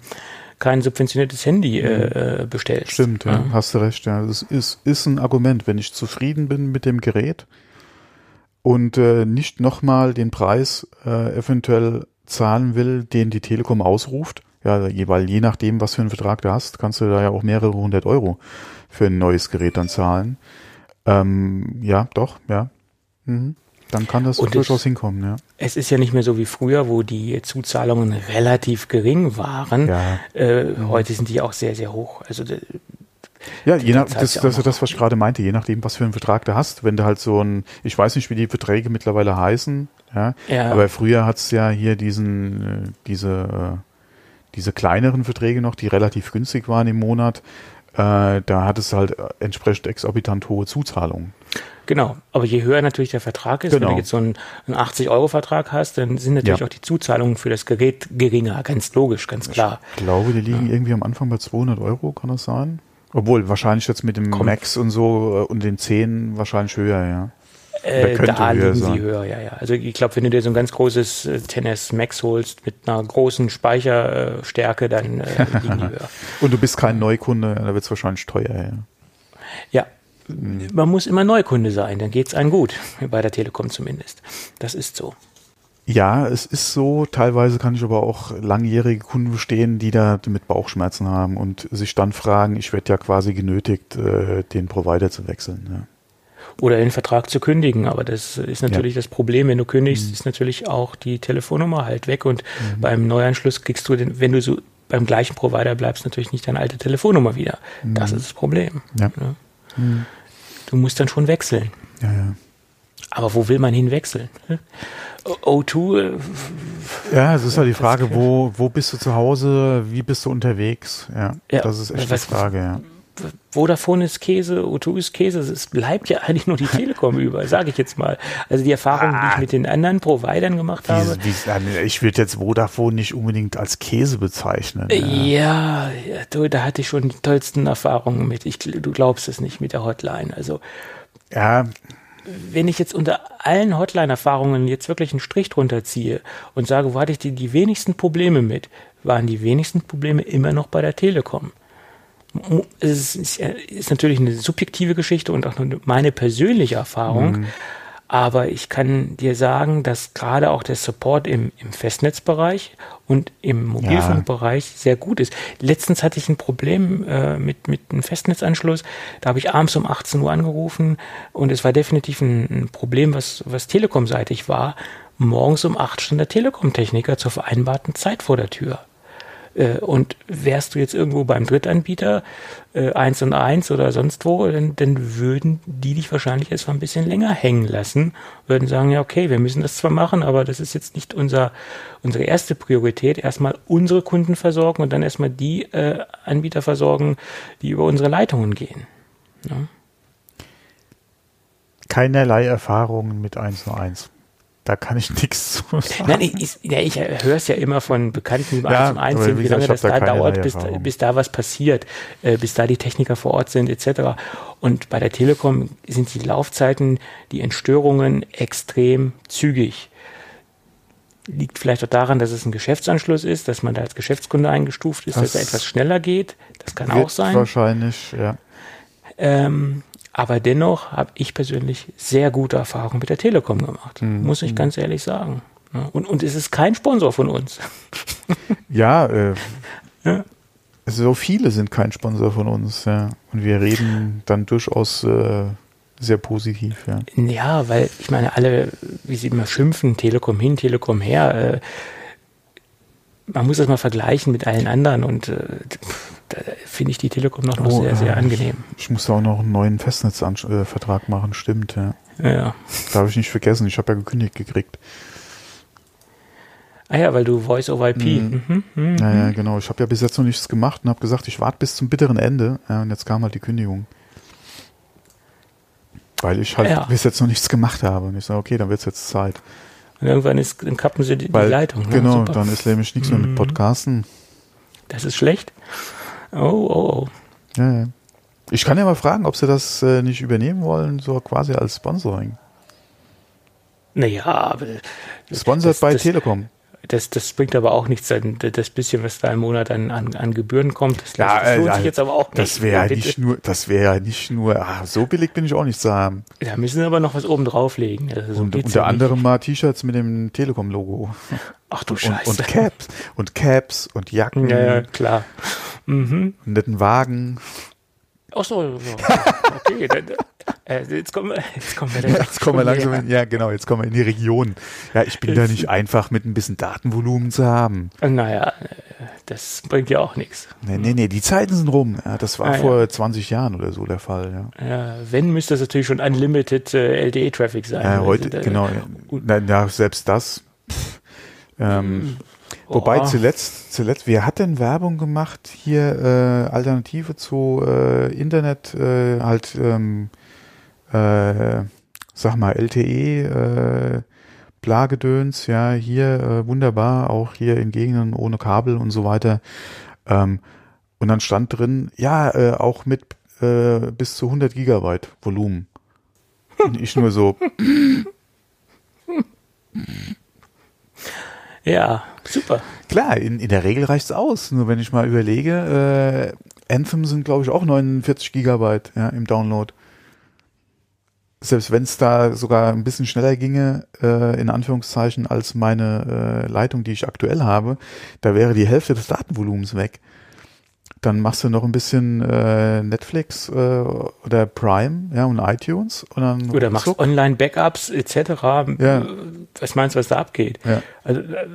kein subventioniertes Handy äh, mhm. äh bestellst. Stimmt, ja, hast du recht, ja. Das ist, ist ein Argument. Wenn ich zufrieden bin mit dem Gerät und äh, nicht nochmal den Preis äh, eventuell zahlen will, den die Telekom ausruft, ja, weil je nachdem, was für einen Vertrag du hast, kannst du da ja auch mehrere hundert Euro für ein neues Gerät dann zahlen. Ähm, ja, doch, ja. Mhm. Dann kann das durchaus hinkommen, ja. Es ist ja nicht mehr so wie früher, wo die Zuzahlungen relativ gering waren. Ja. Äh, mhm. Heute sind die auch sehr, sehr hoch. Also ja, je nach, das, das ist das, was ich gerade meinte, je nachdem, was für einen Vertrag du hast. Wenn du halt so ein, ich weiß nicht, wie die Verträge mittlerweile heißen, ja, ja. aber früher hat's ja hier diesen, äh, diese, äh, diese kleineren Verträge noch, die relativ günstig waren im Monat, äh, da hat es halt entsprechend exorbitant hohe Zuzahlungen. Genau, aber je höher natürlich der Vertrag ist, genau. wenn du genau. jetzt so einen, einen 80-Euro-Vertrag hast, dann sind natürlich ja. auch die Zuzahlungen für das Gerät geringer, ganz logisch, ganz klar. Ich glaube, die liegen ja. irgendwie am Anfang bei 200 Euro, kann das sein? Obwohl, wahrscheinlich jetzt mit dem Kommt. Max und so äh, und den 10 wahrscheinlich höher, ja. Äh, da liegen sein. sie höher, ja, ja. Also ich glaube, wenn du dir so ein ganz großes äh, Tennis Max holst mit einer großen Speicherstärke, dann äh, liegen die höher. Und du bist kein Neukunde, da wird es wahrscheinlich teuer, ja. Ja, man muss immer Neukunde sein, dann geht's einem gut, bei der Telekom zumindest. Das ist so. Ja, es ist so. Teilweise kann ich aber auch langjährige Kunden verstehen, die da mit Bauchschmerzen haben und sich dann fragen, ich werde ja quasi genötigt, äh, den Provider zu wechseln. Ja. Oder den Vertrag zu kündigen. Aber das ist natürlich ja. das Problem. Wenn du kündigst, mhm. ist natürlich auch die Telefonnummer halt weg und mhm. beim Neuanschluss kriegst du den, wenn du so beim gleichen Provider bleibst, natürlich nicht deine alte Telefonnummer wieder. Mhm. Das ist das Problem. Ja. Ne? Mhm. Du musst dann schon wechseln. Ja, ja. Aber wo will man hinwechseln? O2? Äh, ja, es ist ja die Frage, wo, wo bist du zu Hause, wie bist du unterwegs? Ja, ja das ist echt was, die Frage, ja. Vodafone ist Käse, O2 ist Käse, es bleibt ja eigentlich nur die Telekom über, sage ich jetzt mal. Also die Erfahrungen, ah, die ich ah. mit den anderen Providern gemacht habe. Wie, wie, ich würde jetzt Vodafone nicht unbedingt als Käse bezeichnen. Ja, ja da hatte ich schon die tollsten Erfahrungen mit. Ich, du glaubst es nicht mit der Hotline. Also ja, wenn ich jetzt unter allen Hotline-Erfahrungen jetzt wirklich einen Strich drunter ziehe und sage, wo hatte ich die, die wenigsten Probleme mit, waren die wenigsten Probleme immer noch bei der Telekom. Es ist, ist natürlich eine subjektive Geschichte und auch nur meine persönliche Erfahrung. Mhm. Aber ich kann dir sagen, dass gerade auch der Support im, im Festnetzbereich und im Mobilfunkbereich ja. sehr gut ist. Letztens hatte ich ein Problem äh, mit, mit einem Festnetzanschluss. Da habe ich abends um 18 Uhr angerufen und es war definitiv ein, ein Problem, was, was Telekom-seitig war. Morgens um 8 stand der Telekom-Techniker zur vereinbarten Zeit vor der Tür. Äh, und wärst du jetzt irgendwo beim Drittanbieter, äh, eins und eins oder sonst wo, dann, dann würden die dich wahrscheinlich erstmal ein bisschen länger hängen lassen, würden sagen, ja, okay, wir müssen das zwar machen, aber das ist jetzt nicht unser, unsere erste Priorität. Erstmal unsere Kunden versorgen und dann erstmal die äh, Anbieter versorgen, die über unsere Leitungen gehen. Ja. Keinerlei Erfahrungen mit 1 und 1. Da kann ich nichts zu sagen. Nein, ich, ja, ich höre es ja immer von Bekannten, die ja, zum Einzelnen, wie lange das da, da dauert, bis, bis da was passiert, äh, bis da die Techniker vor Ort sind, etc. Und bei der Telekom sind die Laufzeiten, die Entstörungen extrem zügig. Liegt vielleicht auch daran, dass es ein Geschäftsanschluss ist, dass man da als Geschäftskunde eingestuft ist, das dass er etwas schneller geht. Das kann auch sein. Wahrscheinlich, ja. Ähm, aber dennoch habe ich persönlich sehr gute Erfahrungen mit der Telekom gemacht, mhm. muss ich ganz ehrlich sagen. Und, und es ist kein Sponsor von uns. Ja, äh, ja. so viele sind kein Sponsor von uns, ja. Und wir reden dann durchaus äh, sehr positiv, ja. Ja, weil ich meine, alle, wie sie immer schimpfen, Telekom hin, Telekom her, äh, man muss das mal vergleichen mit allen anderen und äh, da finde ich die Telekom noch, noch oh, sehr, sehr angenehm. Ich muss auch noch einen neuen Festnetzvertrag äh, machen, stimmt, ja. Ja. Darf ich nicht vergessen, ich habe ja gekündigt gekriegt. Ah ja, weil du Voice over IP. Mhm. Mhm, mhm. Ja, ja, genau. Ich habe ja bis jetzt noch nichts gemacht und habe gesagt, ich warte bis zum bitteren Ende. Ja, und jetzt kam halt die Kündigung. Weil ich halt ja. bis jetzt noch nichts gemacht habe. Und ich sage, okay, dann wird es jetzt Zeit. Und irgendwann ist, dann kappen sie die, Weil, die Leitung. Ne? Genau, Super. dann ist nämlich nichts mehr mit mhm. Podcasten. Das ist schlecht. Oh, oh, oh. Ja, ja. Ich kann ja mal fragen, ob sie das äh, nicht übernehmen wollen, so quasi als Sponsoring. Naja, aber. Sponsored bei Telekom. Das, das bringt aber auch nichts, das bisschen, was da im Monat an, an, an Gebühren kommt. Das, ja, das lohnt äh, sich jetzt aber auch nicht. Das wäre ja nicht nur, das wäre ja nicht nur, ah, so billig bin ich auch nicht zu haben. Da müssen wir aber noch was oben drauflegen. Also so und unter ja anderem mal T-Shirts mit dem Telekom-Logo. Ach du Scheiße. Und, und Caps und Caps und Jacken. Ja, ja klar. Mhm. Und netten Wagen. Ach so, so. okay. äh, jetzt kommen wir, jetzt kommen wir, jetzt kommen wir langsam in, ja genau, jetzt kommen wir in die Region. Ja, ich bin da nicht einfach mit ein bisschen Datenvolumen zu haben. Naja, das bringt ja auch nichts. Nee, nee, nee, die Zeiten sind rum. Ja, das war ah, vor ja. 20 Jahren oder so der Fall. Ja, ja wenn, müsste das natürlich schon Unlimited äh, LTE-Traffic sein. Ja, heute, genau. Na, selbst das. Pff, ähm, Wobei oh. zuletzt, zuletzt, wer hat denn Werbung gemacht hier äh, Alternative zu äh, Internet, äh, halt, ähm, äh, sag mal LTE, äh, Plagedöns, ja, hier äh, wunderbar, auch hier in Gegenden ohne Kabel und so weiter. Ähm, und dann stand drin, ja, äh, auch mit äh, bis zu 100 Gigabyte Volumen. Und ich nur so. Ja, super. Klar, in, in der Regel reicht's aus. Nur wenn ich mal überlege, äh, Anthem sind, glaube ich, auch 49 Gigabyte ja, im Download. Selbst wenn es da sogar ein bisschen schneller ginge, äh, in Anführungszeichen, als meine äh, Leitung, die ich aktuell habe, da wäre die Hälfte des Datenvolumens weg. Dann machst du noch ein bisschen äh, Netflix äh, oder Prime ja, und iTunes. Und dann oder machst. Online-Backups etc. Ja. Was meinst du, was da abgeht? Ja. Also äh,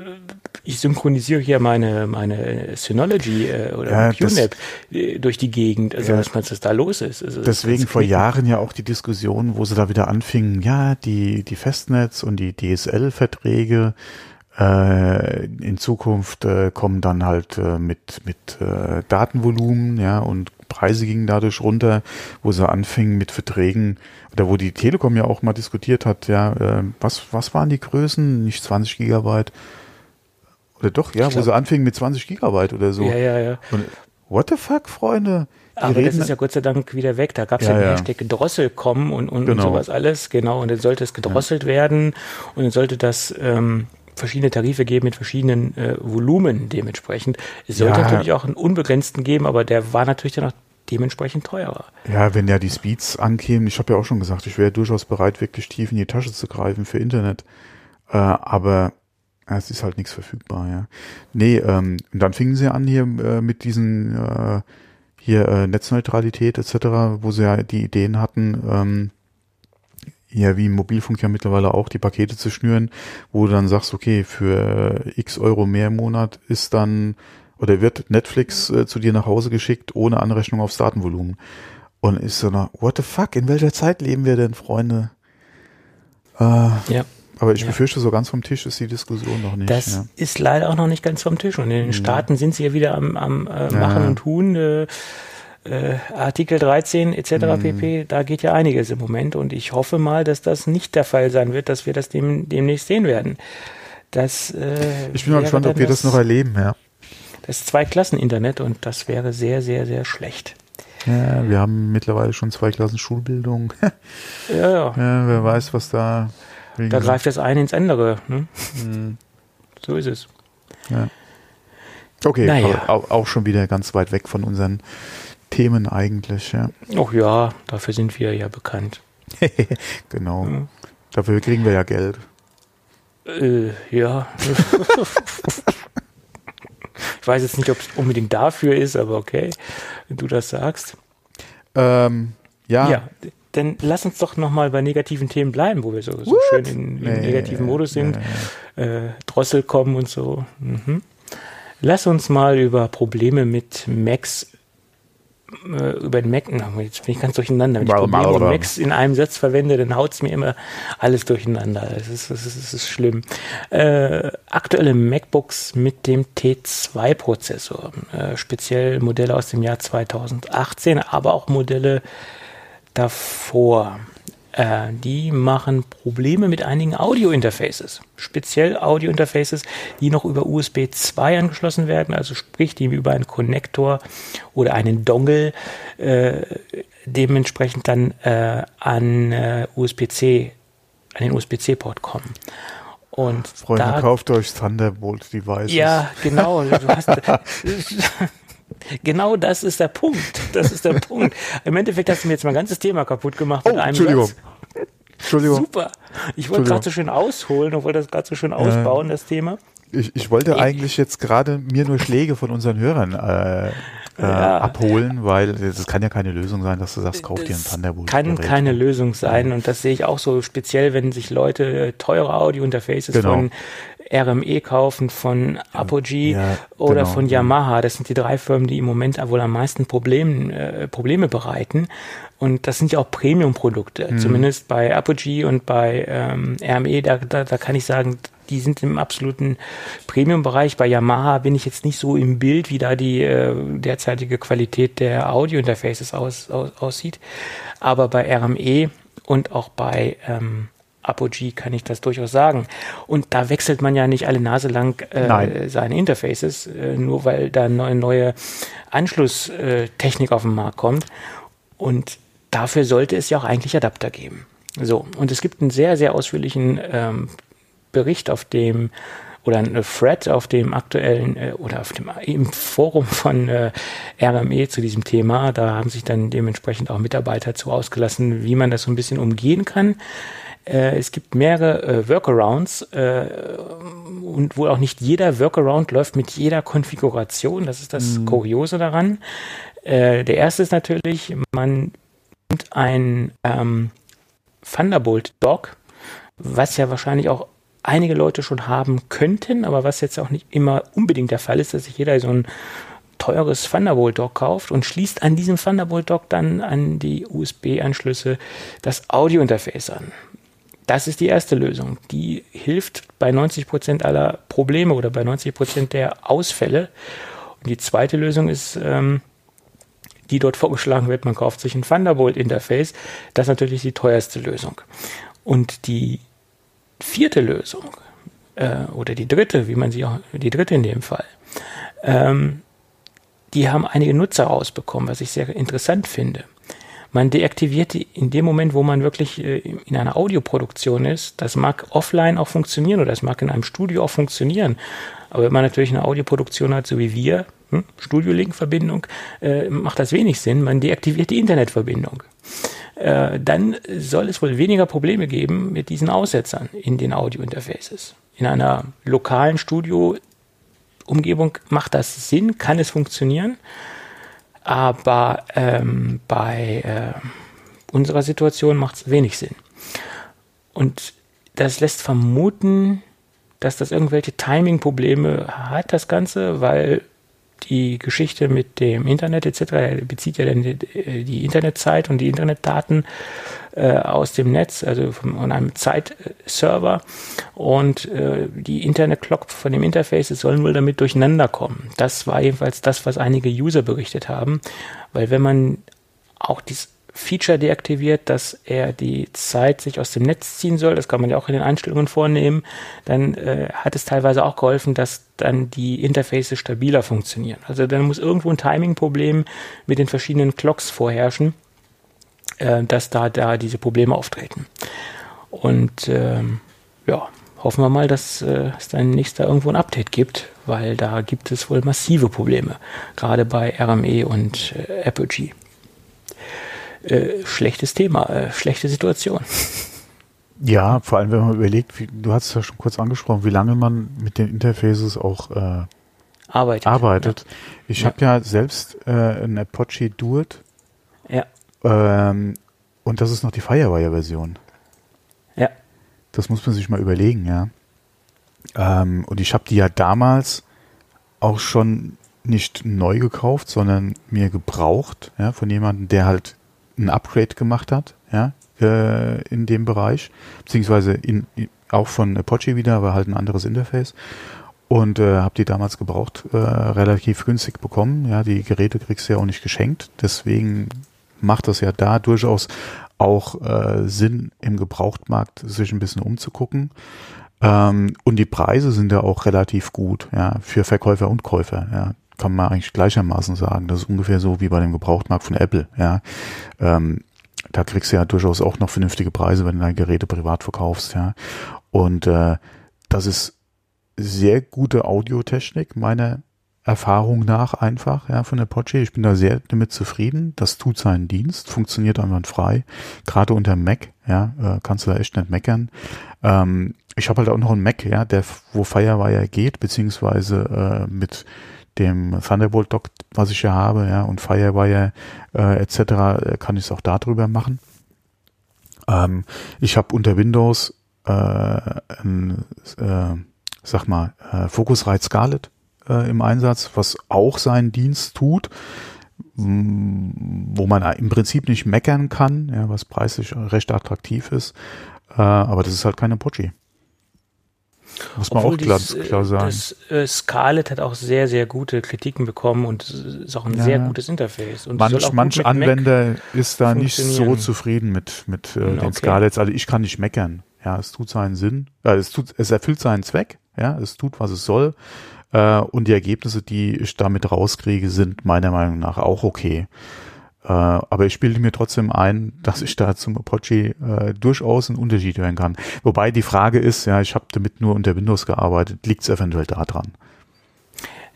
ich synchronisiere hier meine, meine Synology äh, oder Ja, QNAP äh, durch die Gegend. Also Ja. was meinst du, was da los ist? Also, Deswegen vor. Jahren ja auch die Diskussion, wo sie da wieder anfingen, ja, die, die Festnetz und die DSL-Verträge äh, in Zukunft äh, kommen dann halt äh, mit, mit äh, Datenvolumen, ja, und Preise gingen dadurch runter, wo sie anfingen mit Verträgen, oder wo die Telekom ja auch mal diskutiert hat, ja, äh, was, was waren die Größen? Nicht 20 Gigabyte? Oder doch, ja, Ich wo glaub- sie anfingen mit 20 Gigabyte oder so. Ja, ja, ja. Und what the fuck, Freunde? Die Aber das ist ja Gott sei Dank wieder weg. Da gab es ja, Ja, den ja. Hashtag Gedrosselkommen und, und, Genau. und sowas alles. Genau, und dann sollte es gedrosselt werden und dann sollte das ähm, verschiedene Tarife geben mit verschiedenen äh, Volumen dementsprechend. Es sollte Ja. natürlich auch einen unbegrenzten geben, aber der war natürlich dann auch dementsprechend teurer. Ja, wenn ja die Speeds ankämen, ich habe ja auch schon gesagt, ich wäre durchaus bereit, wirklich tief in die Tasche zu greifen für Internet. Äh, aber ja, es ist halt nichts verfügbar, ja. Nee, ähm, und dann fingen sie an hier äh, mit diesen äh, hier äh, Netzneutralität etc., wo sie ja die Ideen hatten, ähm, ja, wie im Mobilfunk ja mittlerweile auch, die Pakete zu schnüren, wo du dann sagst, okay, für x Euro mehr im Monat ist dann oder wird Netflix äh, zu dir nach Hause geschickt ohne Anrechnung aufs Datenvolumen. Und ist so na, what the fuck, in welcher Zeit leben wir denn, Freunde? Äh, Ja. aber ich Ja. befürchte, so ganz vom Tisch ist die Diskussion noch nicht. Das ja. ist leider auch noch nicht ganz vom Tisch. Und in den Staaten sind sie ja wieder am, am äh, Machen Ja. und Tun. Äh, äh, Artikel 13 etc. Mhm. pp. Da geht ja einiges im Moment. Und ich hoffe mal, dass das nicht der Fall sein wird, dass wir das dem, demnächst sehen werden. Das, äh, Ich bin mal gespannt, ob wir das noch erleben, ja. Das Zwei-Klassen-Internet und das wäre sehr, sehr, sehr schlecht. Ja, wir haben mittlerweile schon zwei Klassen Schulbildung. Ja, ja. ja, wer weiß, was da. Da greift das eine ins andere. Ne? Mhm. So ist es. Okay, Naja. auch, auch schon wieder ganz weit weg von unseren Themen eigentlich, ja. Ja, dafür sind wir ja bekannt. genau. Ja. Dafür kriegen wir ja Geld. Äh, ja. ich weiß jetzt nicht, ob es unbedingt dafür ist, aber okay, wenn du das sagst. Ähm, ja, Ja, dann lass uns doch nochmal bei negativen Themen bleiben, wo wir so, so schön in, im Nee, negativen Modus sind. nee. Äh, Drossel kommen und so. Mhm. Lass uns mal über Probleme mit Macs äh, über den Mac, jetzt bin ich ganz durcheinander. Wenn ich Probleme und? Macs in einem Satz verwende, dann haut es mir immer alles durcheinander. Das ist, das ist, das ist schlimm. Äh, aktuelle MacBooks mit dem T2-Prozessor, äh, speziell Modelle aus dem Jahr 2018, aber auch Modelle davor. Äh, die machen Probleme mit einigen Audio-Interfaces. Speziell Audio-Interfaces, die noch über USB 2 angeschlossen werden, also sprich, die über einen Konnektor oder einen Dongle äh, dementsprechend dann äh, an äh, USB-C, an den USB-C-Port kommen. Und Freunde, da kauft euch Thunderbolt Devices. ja, genau. Du hast, genau das ist der Punkt. Das ist der Punkt. Im Endeffekt hast du mir jetzt mein ganzes Thema kaputt gemacht. Oh, mit einem Entschuldigung. Satz. Entschuldigung. Super. Ich wollte gerade so schön ausholen und wollte das gerade so schön ausbauen, das Thema. Ich, ich wollte eigentlich jetzt gerade mir nur Schläge von unseren Hörern äh, äh, Ja. abholen, weil das kann ja keine Lösung sein, dass du sagst, kauf dir ein Das Thunderbolt. Kann keine Lösung sein und das sehe ich auch so speziell, wenn sich Leute äh, teure Audio-Interfaces Genau. von RME kaufen, von Apogee Ja, oder genau. von Yamaha. Das sind die drei Firmen, die im Moment wohl am meisten Problemen, äh, Probleme bereiten. Und das sind ja auch Premium-Produkte. Mhm. Zumindest bei Apogee und bei ähm, RME, da, da, da kann ich sagen, die sind im absoluten Premium-Bereich. Bei Yamaha bin ich jetzt nicht so im Bild, wie da die äh, derzeitige Qualität der Audio-Interfaces aus, aus, aussieht. Aber bei RME und auch bei ähm, Apogee kann ich das durchaus sagen. Und da wechselt man ja nicht alle Nase lang äh, seine Interfaces, äh, nur weil da eine neue Anschlusstechnik auf den Markt kommt. Und dafür sollte es ja auch eigentlich Adapter geben. So, und es gibt einen sehr, sehr ausführlichen ähm, Bericht auf dem oder ein Thread auf dem aktuellen äh, oder auf dem im Forum von äh, RME zu diesem Thema. Da haben sich dann dementsprechend auch Mitarbeiter zu ausgelassen, wie man das so ein bisschen umgehen kann. Äh, es gibt mehrere äh, Workarounds äh, und wohl auch nicht jeder Workaround läuft mit jeder Konfiguration. Das ist das mhm. Kuriose daran. Äh, der erste ist natürlich, man nimmt ein ähm, Thunderbolt Dock, was ja wahrscheinlich auch einige Leute schon haben könnten, aber was jetzt auch nicht immer unbedingt der Fall ist, dass sich jeder so ein teures Thunderbolt Dock kauft und schließt an diesem Thunderbolt Dock dann an die USB-Anschlüsse das Audio-Interface an. Das ist die erste Lösung. Die hilft bei 90 Prozent aller Probleme oder bei 90 Prozent der Ausfälle. Und die zweite Lösung ist, ähm, die dort vorgeschlagen wird, man kauft sich ein Thunderbolt-Interface. Das ist natürlich die teuerste Lösung. Und die vierte Lösung, äh, oder die dritte, wie man sie auch, die dritte in dem Fall, ähm, die haben einige Nutzer rausbekommen, was ich sehr interessant finde. Man deaktiviert die in dem Moment, wo man wirklich äh, in einer Audioproduktion ist. Das mag offline auch funktionieren oder das mag in einem Studio auch funktionieren. Aber wenn man natürlich eine Audioproduktion hat, so wie wir, hm, Studio-Link-Verbindung, äh, macht das wenig Sinn. Man deaktiviert die Internetverbindung. Äh, dann soll es wohl weniger Probleme geben mit diesen Aussetzern in den Audio-Interfaces. In einer lokalen Studio-Umgebung macht das Sinn, kann es funktionieren. Aber ähm, bei äh, unserer Situation macht es wenig Sinn. Und das lässt vermuten, dass das irgendwelche Timing-Probleme hat, das Ganze, weil die Geschichte mit dem Internet etc. bezieht ja dann die, Internetzeit und die Internetdaten äh, aus dem Netz, also von einem Zeitserver und äh, die Internet-Clock von dem Interface sollen wohl damit durcheinander kommen. Das war jedenfalls das, was einige User berichtet haben, weil wenn man auch dieses Feature deaktiviert, dass er die Zeit sich aus dem Netz ziehen soll. Das kann man ja auch in den Einstellungen vornehmen. Dann äh, hat es teilweise auch geholfen, dass dann die Interfaces stabiler funktionieren. Also dann muss irgendwo ein Timing-Problem mit den verschiedenen Clocks vorherrschen, äh, dass da, da diese Probleme auftreten. Und ähm, ja, hoffen wir mal, dass äh, es dann nächstes Jahr irgendwo ein Update gibt, weil da gibt es wohl massive Probleme, gerade bei RME und äh, Apogee. Äh, schlechtes Thema, äh, schlechte Situation. Ja, vor allem wenn man überlegt, wie, du hast es ja schon kurz angesprochen, wie lange man mit den Interfaces auch äh, arbeitet. arbeitet. Ja. Ich ja. habe ja selbst äh, ein Apache Duet. Ja. Ähm, und das ist noch die Firewire-Version. Ja. Das muss man sich mal überlegen, ja. Ähm, und ich habe die ja damals auch schon nicht neu gekauft, sondern mir gebraucht, ja, von jemandem, der halt ein Upgrade gemacht hat, ja, äh, in dem Bereich, beziehungsweise in, auch von Apache wieder, aber halt ein anderes Interface. Und äh, habe die damals gebraucht, äh, relativ günstig bekommen. Ja, die Geräte kriegst du ja auch nicht geschenkt. Deswegen macht das ja da durchaus auch äh, Sinn, im Gebrauchtmarkt sich ein bisschen umzugucken. Ähm, und die Preise sind ja auch relativ gut, ja, für Verkäufer und Käufer. Ja kann man eigentlich gleichermaßen sagen. Das ist ungefähr so wie bei dem Gebrauchtmarkt von Apple, ja. Ähm, da kriegst du ja durchaus auch noch vernünftige Preise, wenn du deine Geräte privat verkaufst, ja. Und äh, das ist sehr gute Audiotechnik, meiner Erfahrung nach einfach, ja, von der Apache. Ich bin da sehr damit zufrieden. Das tut seinen Dienst, funktioniert einwandfrei. Gerade unter Mac, ja, äh, kannst du da echt nicht meckern. Ähm, ich habe halt auch noch einen Mac, ja, der, wo Firewire geht, beziehungsweise äh, mit dem Thunderbolt Dock, was ich hier habe, ja, und Firewire äh, etc., äh, kann ich es auch darüber machen. Ähm, ich habe unter Windows äh, ein, äh, sag mal, äh, Focusrite Scarlett äh, im Einsatz, was auch seinen Dienst tut, wo man im Prinzip nicht meckern kann, ja, was preislich recht attraktiv ist, äh, aber das ist halt keine Apache. Muss man Obwohl auch klar, dies, klar sagen. Das äh, Scarlett hat auch sehr, sehr gute Kritiken bekommen und ist auch ein ja. sehr gutes Interface. Und manch manch Anwender Mac ist da nicht so zufrieden mit, mit äh, okay. den Scarletts. Also ich kann nicht meckern. Ja, es tut seinen Sinn. Ja, es tut, es erfüllt seinen Zweck. Ja, es tut, was es soll. Äh, und die Ergebnisse, die ich damit rauskriege, sind meiner Meinung nach auch okay. Äh, aber ich bilde mir trotzdem ein, dass ich da zum Apache äh, durchaus einen Unterschied hören kann. Wobei die Frage ist, ja, ich habe damit nur unter Windows gearbeitet, liegt es eventuell da dran?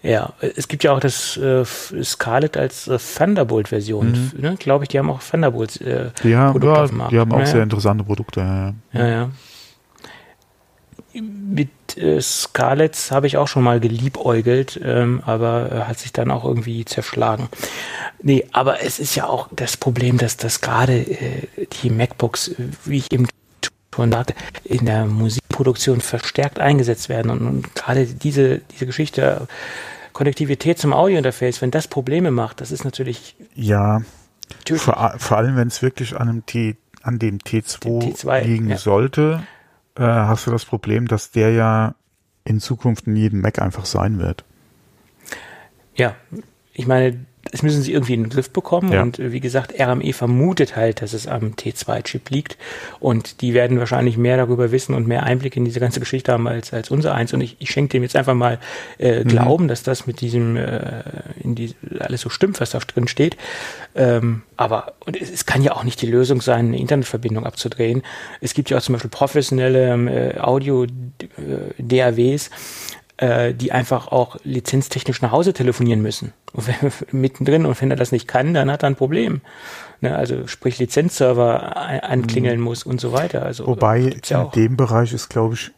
Ja, es gibt ja auch das äh, Scarlett als äh, Thunderbolt-Version, mhm. ne? glaube ich, die haben auch Thunderbolt äh, ja, Produkte ja. Die haben auch ja, sehr interessante Produkte. Ja, ja. ja mit äh, Scarlett habe ich auch schon mal geliebäugelt, ähm, aber äh, hat sich dann auch irgendwie zerschlagen. Nee, aber es ist ja auch das Problem, dass das gerade äh, die MacBooks, wie ich eben schon sagte, in der Musikproduktion verstärkt eingesetzt werden und, und gerade diese, diese Geschichte Konnektivität zum Audiointerface, wenn das Probleme macht, das ist natürlich ja vor, vor, allem, wenn es wirklich an einem T, an dem T2, T2 liegen ja. sollte, äh, hast du das Problem, dass der ja in Zukunft in jedem Mac einfach sein wird. Ja, ich meine, das müssen sie irgendwie in den Griff bekommen. Ja. Und äh, wie gesagt, RME vermutet halt, dass es am T2-Chip liegt. Und die werden wahrscheinlich mehr darüber wissen und mehr Einblick in diese ganze Geschichte haben als, als unser eins. Und ich, ich schenke dem jetzt einfach mal äh, mhm. Glauben, dass das mit diesem, äh, in die, alles so stimmt, was da drin steht. Ähm, aber und es, es kann ja auch nicht die Lösung sein, eine Internetverbindung abzudrehen. Es gibt ja auch zum Beispiel professionelle ähm, äh, Audio-DAWs, äh, die einfach auch lizenztechnisch nach Hause telefonieren müssen. Und wenn, mittendrin und wenn er das nicht kann, dann hat er ein Problem. Ne, also sprich Lizenzserver anklingeln mhm. muss und so weiter. Also Wobei ja in dem Bereich ist, glaube ich,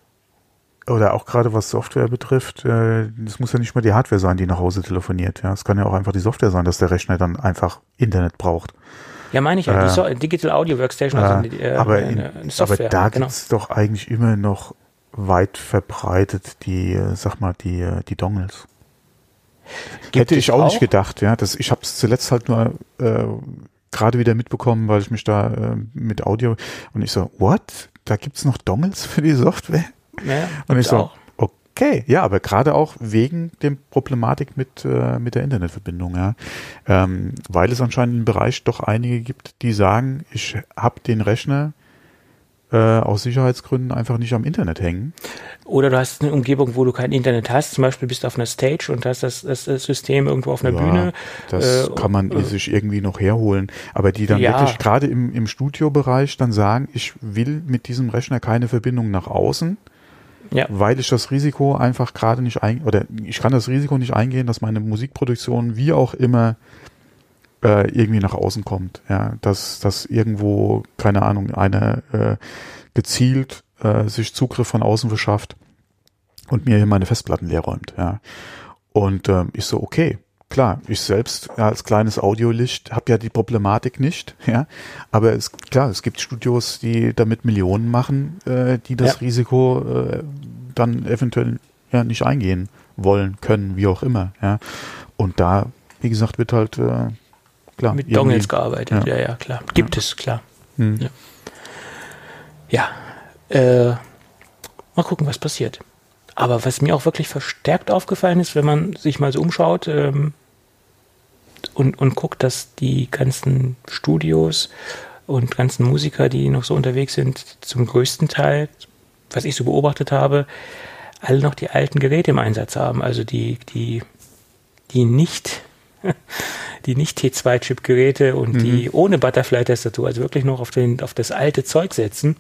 oder auch gerade was Software betrifft, äh, das muss ja nicht mal die Hardware sein, die nach Hause telefoniert. Ja, es kann ja auch einfach die Software sein, dass der Rechner dann einfach Internet braucht. Ja, meine ich ja. Äh, so Digital Audio Workstation, also äh, aber, in, Software. Aber da genau. gibt's doch eigentlich immer noch weit verbreitet, die, sag mal, die, die Dongles. Gibt Hätte ich auch, auch, nicht gedacht, ja. Das, ich habe es zuletzt halt nur äh, gerade wieder mitbekommen, weil ich mich da äh, mit Audio und ich so, what? Da gibt's noch Dongles für die Software? Ja, und ich so, auch. okay, ja, aber gerade auch wegen dem Problematik mit, äh, mit der Internetverbindung, ja. Ähm, weil es anscheinend einen Bereich doch einige gibt, die sagen, ich habe den Rechner äh, aus Sicherheitsgründen einfach nicht am Internet hängen. Oder du hast eine Umgebung, wo du kein Internet hast, zum Beispiel bist du auf einer Stage und hast das, das, das System irgendwo auf einer ja, Bühne. Das äh, kann man äh, sich irgendwie noch herholen. Aber die dann ja. wirklich gerade im, im Studiobereich dann sagen, ich will mit diesem Rechner keine Verbindung nach außen. Ja. weil ich das Risiko einfach gerade nicht ein oder ich kann das Risiko nicht eingehen, dass meine Musikproduktion wie auch immer äh, irgendwie nach außen kommt. Ja, dass, dass irgendwo, keine Ahnung, einer äh, gezielt äh, sich Zugriff von außen verschafft und mir hier meine Festplatten leer räumt. Ja. Und ähm, ich so, okay, klar, ich selbst ja, als kleines Audiolicht habe ja die Problematik nicht, ja. Aber es klar, es gibt Studios, die damit Millionen machen, äh, die das ja. Risiko äh, dann eventuell ja nicht eingehen wollen, können, wie auch immer, ja. Und da, wie gesagt, wird halt äh, klar. Mit Dongles gearbeitet, ja. ja, ja, klar. Gibt ja. es, klar. Hm. Ja. ja. Äh, mal gucken, was passiert. Aber was mir auch wirklich verstärkt aufgefallen ist, wenn man sich mal so umschaut ähm, und, und guckt, dass die ganzen Studios und ganzen Musiker, die noch so unterwegs sind, zum größten Teil, was ich so beobachtet habe, alle noch die alten Geräte im Einsatz haben. Also die, die, die nicht die nicht T2-Chip-Geräte und mhm. die ohne Butterfly-Tastatur, also wirklich noch auf, den, auf das alte Zeug setzen.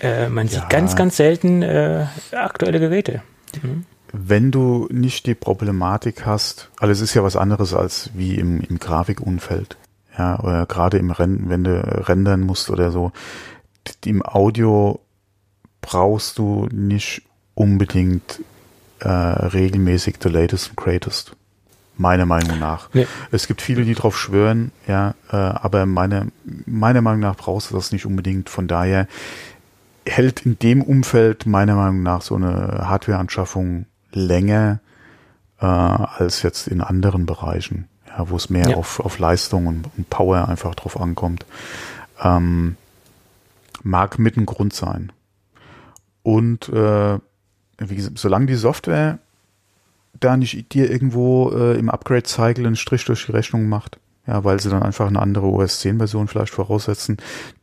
Äh, man sieht ganz, ganz selten äh, aktuelle Geräte. Mhm. Wenn du nicht die Problematik hast, alles ist ja was anderes als wie im, im Grafikumfeld. Ja, oder gerade im Rennen, wenn du rendern musst oder so. Im Audio brauchst du nicht unbedingt äh, regelmäßig the latest and greatest meiner Meinung nach. Nee. Es gibt viele, die drauf schwören, ja, äh, aber meine, meiner Meinung nach brauchst du das nicht unbedingt. Von daher hält in dem Umfeld meiner Meinung nach so eine Hardwareanschaffung länger äh, als jetzt in anderen Bereichen, ja, wo es mehr ja. auf, auf Leistung und, und, Power einfach drauf ankommt. Ähm, mag mit ein Grund sein. Und äh, wie gesagt, solange die Software da nicht dir irgendwo äh, im Upgrade-Cycle einen Strich durch die Rechnung macht. Ja, weil sie dann einfach eine andere OS 10-Version vielleicht voraussetzen,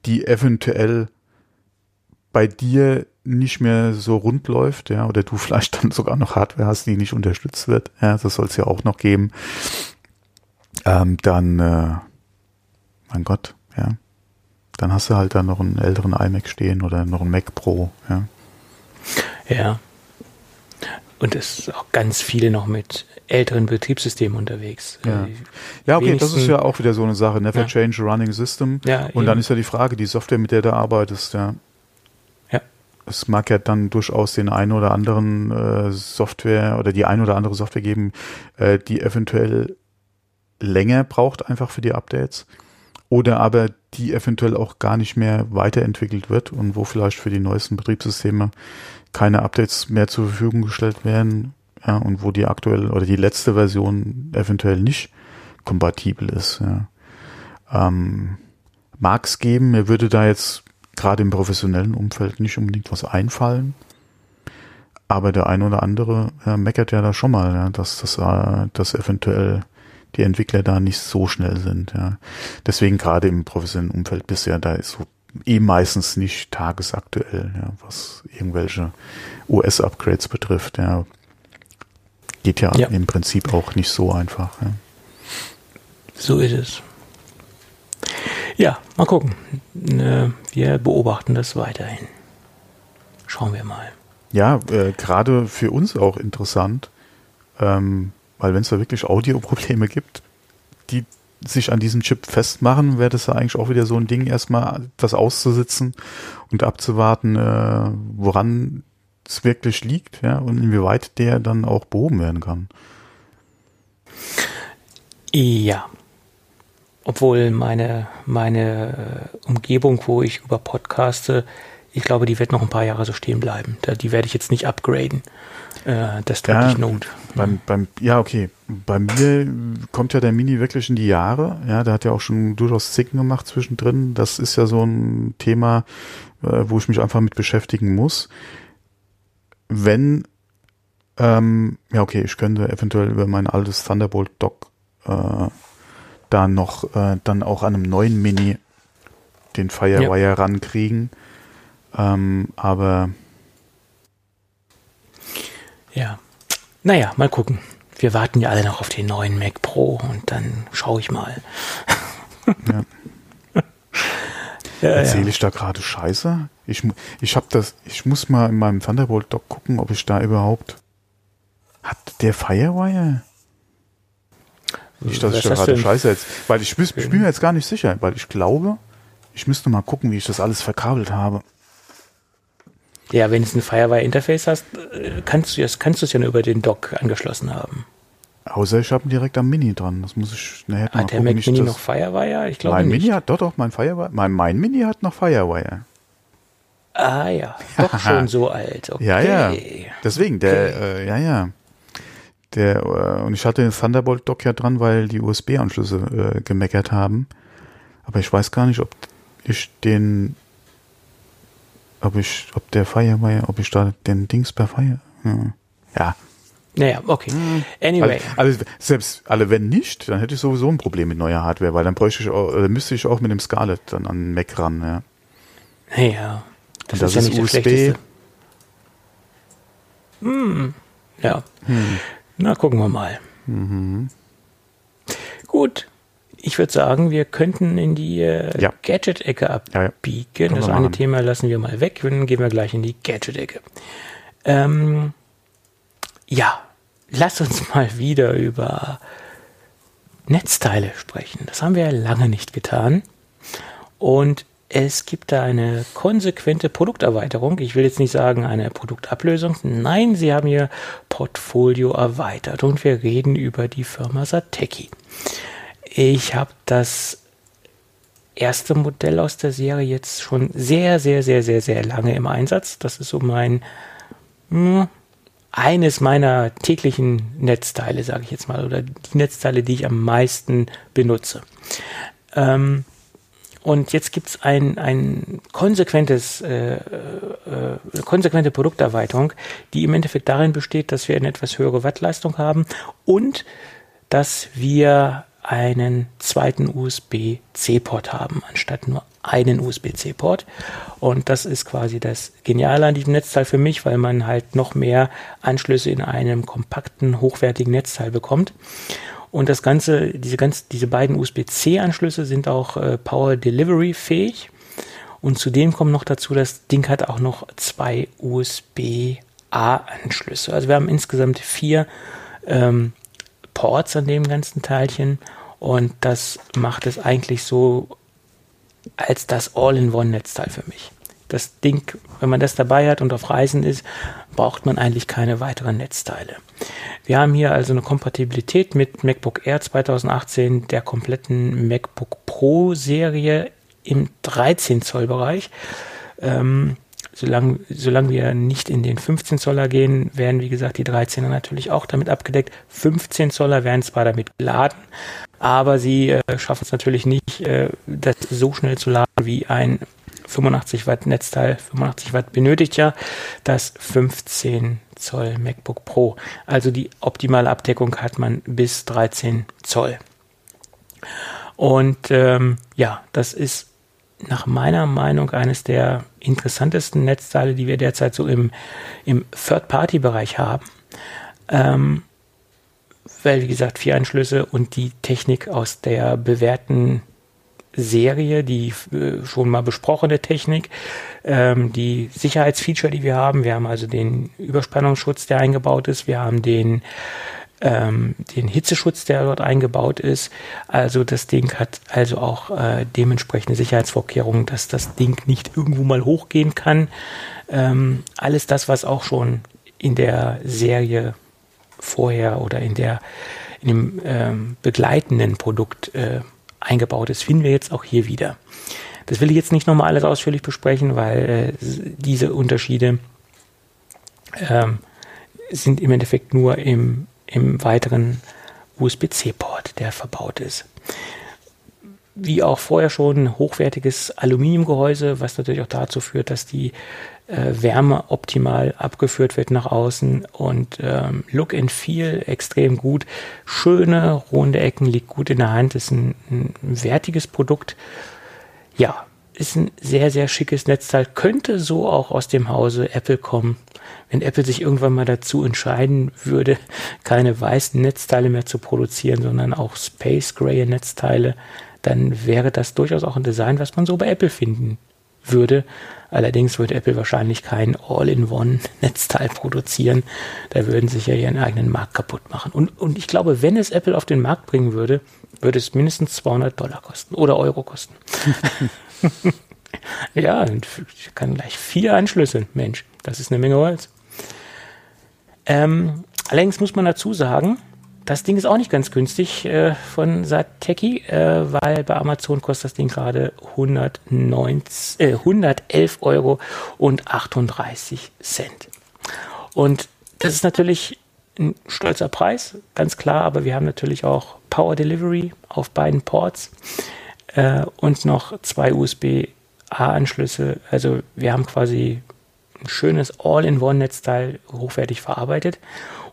die eventuell bei dir nicht mehr so rund läuft, ja, oder du vielleicht dann sogar noch Hardware hast, die nicht unterstützt wird, ja, das soll es ja auch noch geben, ähm, dann, äh, mein Gott, ja. Dann hast du halt da noch einen älteren iMac stehen oder noch einen Mac Pro, ja. Ja. Und es sind auch ganz viele noch mit älteren Betriebssystemen unterwegs. Ja, Äh, ja okay, das ist ja auch wieder so eine Sache. Never Ja. change a running system. Ja, Und dann eben. ist ja die Frage, die Software, mit der du arbeitest, ja. Ja. Es mag ja dann durchaus den einen oder anderen äh, Software oder die ein oder andere Software geben, äh, die eventuell länger braucht einfach für die Updates. Oder aber die eventuell auch gar nicht mehr weiterentwickelt wird und wo vielleicht für die neuesten Betriebssysteme keine Updates mehr zur Verfügung gestellt werden. Ja, und wo die aktuelle oder die letzte Version eventuell nicht kompatibel ist. Ja. Ähm, Mag es geben, mir würde da jetzt gerade im professionellen Umfeld nicht unbedingt was einfallen. Aber der ein oder andere ja, meckert ja da schon mal, ja, dass das äh, dass eventuell die Entwickler da nicht so schnell sind. Ja. Deswegen gerade im professionellen Umfeld bisher, da ist so eh meistens nicht tagesaktuell, ja, was irgendwelche US-Upgrades betrifft. Ja. Geht ja, Ja. im Prinzip auch nicht so einfach. Ja. So ist es. Ja, mal gucken. Äh, Wir beobachten das weiterhin. Schauen wir mal. Ja, äh, gerade für uns auch interessant, ähm, weil wenn es da wirklich Audioprobleme gibt, die sich an diesem Chip festmachen, wäre das ja eigentlich auch wieder so ein Ding, erstmal das auszusitzen und abzuwarten, äh, woran es wirklich liegt, ja, und inwieweit der dann auch behoben werden kann. Ja. Obwohl meine, meine äh, Umgebung, wo ich über podcaste, ich glaube, die wird noch ein paar Jahre so stehen bleiben. Die werde ich jetzt nicht upgraden. Äh, das tut Ja, nicht Not. Beim, beim, ja, okay. Bei mir kommt ja der Mini wirklich in die Jahre. Ja, der hat ja auch schon durchaus Zicken gemacht zwischendrin. Das ist ja so ein Thema, äh, wo ich mich einfach mit beschäftigen muss. Wenn, ähm, ja, okay, ich könnte eventuell über mein altes Thunderbolt Dock äh, da noch äh, dann auch an einem neuen Mini den Firewire rankriegen. Ähm, aber Ja. Naja, mal gucken. Wir warten ja alle noch auf den neuen Mac Pro und dann schaue ich mal. Ja. ja, Erzähle ich da gerade Scheiße? Ich, ich hab das, ich muss mal in meinem Thunderbolt Dock gucken, ob ich da überhaupt. Hat der Firewire? Nicht, dass Was ich da gerade Scheiße jetzt. Weil ich, ich bin mir jetzt gar nicht sicher, weil ich glaube, ich müsste mal gucken, wie ich das alles verkabelt habe. Ja, wenn du ein Firewire-Interface hast, äh, kannst du es kannst es ja nur über den Dock angeschlossen haben. Außer ich habe ihn direkt am Mini dran. Das muss ich nachher noch mal Hat der gucken. Mac Mini noch Firewire? Ich glaube mein nicht. Mini hat doch doch mein Firewire. Mein, mein Mini hat noch Firewire. ah ja, doch schon so alt. Okay. Ja, ja. Deswegen, der, äh, ja, ja. Der, äh, und ich hatte den Thunderbolt Dock ja dran, weil die USB-Anschlüsse äh, gemeckert haben. Aber ich weiß gar nicht, ob ich den, ob ich, ob der Firewire, ob ich da den Dings per Fire, ja. ja. Naja, okay. Anyway. Also, also selbst, alle wenn nicht, dann hätte ich sowieso ein Problem mit neuer Hardware, weil dann bräuchte ich auch, oder müsste ich auch mit dem Scarlett dann an den Mac ran, ja. ja. Und das ja ist nicht USB. Schlechteste. Hm. Ja. Na, gucken wir mal. Gut. Ich würde sagen, wir könnten in die äh, Ja. Gadget-Ecke Ja, ja. abbiegen. Können Das eine machen. Thema lassen wir mal weg. Dann gehen wir gleich in die Gadget-Ecke. Ähm, ja, lass uns mal wieder über Netzteile sprechen. Das haben wir ja lange nicht getan. Und es gibt da eine konsequente Produkterweiterung. Ich will jetzt nicht sagen eine Produktablösung. Nein, sie haben ihr Portfolio erweitert und wir reden über die Firma Sateki. Ich habe das erste Modell aus der Serie jetzt schon sehr, sehr, sehr, sehr, sehr lange im Einsatz. Das ist so mein hm, eines meiner täglichen Netzteile, sage ich jetzt mal, oder die Netzteile, die ich am meisten benutze. Ähm, und jetzt gibt es ein, ein konsequentes, äh, äh, konsequente Produkterweiterung, die im Endeffekt darin besteht, dass wir eine etwas höhere Wattleistung haben und dass wir einen zweiten USB-C-Port haben, anstatt nur einen USB-C-Port. Und das ist quasi das Geniale an diesem Netzteil für mich, weil man halt noch mehr Anschlüsse in einem kompakten, hochwertigen Netzteil bekommt. Und das Ganze, diese, ganz, diese beiden USB-C-Anschlüsse sind auch äh, Power Delivery fähig. Und zudem kommt noch dazu, das Ding hat auch noch zwei USB-A-Anschlüsse. Also wir haben insgesamt vier ähm, Ports an dem ganzen Teilchen. Und das macht es eigentlich so als das All-in-One-Netzteil für mich. Das Ding, wenn man das dabei hat und auf Reisen ist, braucht man eigentlich keine weiteren Netzteile. Wir haben hier also eine Kompatibilität mit MacBook Air 2018, der kompletten MacBook Pro Serie im 13 Zoll Bereich. Ähm, solange, solange wir nicht in den 15 Zoller gehen, werden wie gesagt die 13er natürlich auch damit abgedeckt. 15 Zoller werden zwar damit geladen, aber sie äh, schaffen es natürlich nicht, äh, das so schnell zu laden wie ein 85 Watt Netzteil. 85 Watt benötigt ja das 15 Zoll MacBook Pro. Also die optimale Abdeckung hat man bis 13 Zoll. Und ähm, ja, das ist nach meiner Meinung eines der interessantesten Netzteile, die wir derzeit so im, im Third-Party-Bereich haben. Ähm, weil, wie gesagt, vier Anschlüsse und die Technik aus der bewährten Serie, die äh, schon mal besprochene Technik, ähm, die Sicherheitsfeature, die wir haben. Wir haben also den Überspannungsschutz, der eingebaut ist. Wir haben den ähm, den Hitzeschutz, der dort eingebaut ist. Also das Ding hat also auch äh, dementsprechende Sicherheitsvorkehrungen, dass das Ding nicht irgendwo mal hochgehen kann. Ähm, alles das, was auch schon in der Serie vorher oder in der in dem ähm, begleitenden Produkt äh, eingebaut ist, finden wir jetzt auch hier wieder. Das will ich jetzt nicht nochmal alles ausführlich besprechen, weil äh, diese Unterschiede ähm, sind im Endeffekt nur im, im weiteren USB-C-Port, der verbaut ist. Wie auch vorher schon hochwertiges Aluminiumgehäuse, was natürlich auch dazu führt, dass die äh, Wärme optimal abgeführt wird nach außen und ähm, Look and Feel extrem gut. Schöne runde Ecken liegt gut in der Hand, ist ein, ein wertiges Produkt. Ja, ist ein sehr, sehr schickes Netzteil, könnte so auch aus dem Hause Apple kommen. Wenn Apple sich irgendwann mal dazu entscheiden würde, keine weißen Netzteile mehr zu produzieren, sondern auch Space Gray Netzteile, dann wäre das durchaus auch ein Design, was man so bei Apple finden würde. Allerdings wird Apple wahrscheinlich kein All-in-One-Netzteil produzieren. Da würden sich ja ihren eigenen Markt kaputt machen. Und, und ich glaube, wenn es Apple auf den Markt bringen würde, würde es mindestens 200 Dollar kosten oder Euro kosten. ja, ich kann gleich vier Anschlüsse. Mensch, das ist eine Menge Holz. Ähm, allerdings muss man dazu sagen, das Ding ist auch nicht ganz günstig äh, von Sateki, äh, weil bei Amazon kostet das Ding gerade 111 äh, Euro und 38 Cent. Und das ist natürlich ein stolzer Preis, ganz klar, aber wir haben natürlich auch Power Delivery auf beiden Ports äh, und noch zwei USB-A-Anschlüsse. Also wir haben quasi ein schönes All-in-One-Netzteil hochwertig verarbeitet.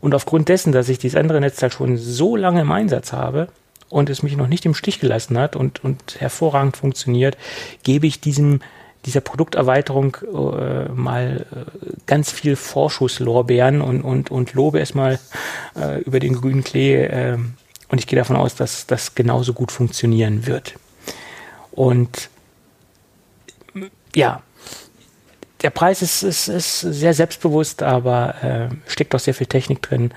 Und aufgrund dessen, dass ich dieses andere Netzteil schon so lange im Einsatz habe und es mich noch nicht im Stich gelassen hat und, und hervorragend funktioniert, gebe ich diesem dieser Produkterweiterung äh, mal äh, ganz viel Vorschusslorbeeren und, und, und lobe es mal äh, über den grünen Klee. Äh, und ich gehe davon aus, dass das genauso gut funktionieren wird. Und ja, der Preis ist, ist, ist sehr selbstbewusst, aber äh, steckt auch sehr viel Technik drin.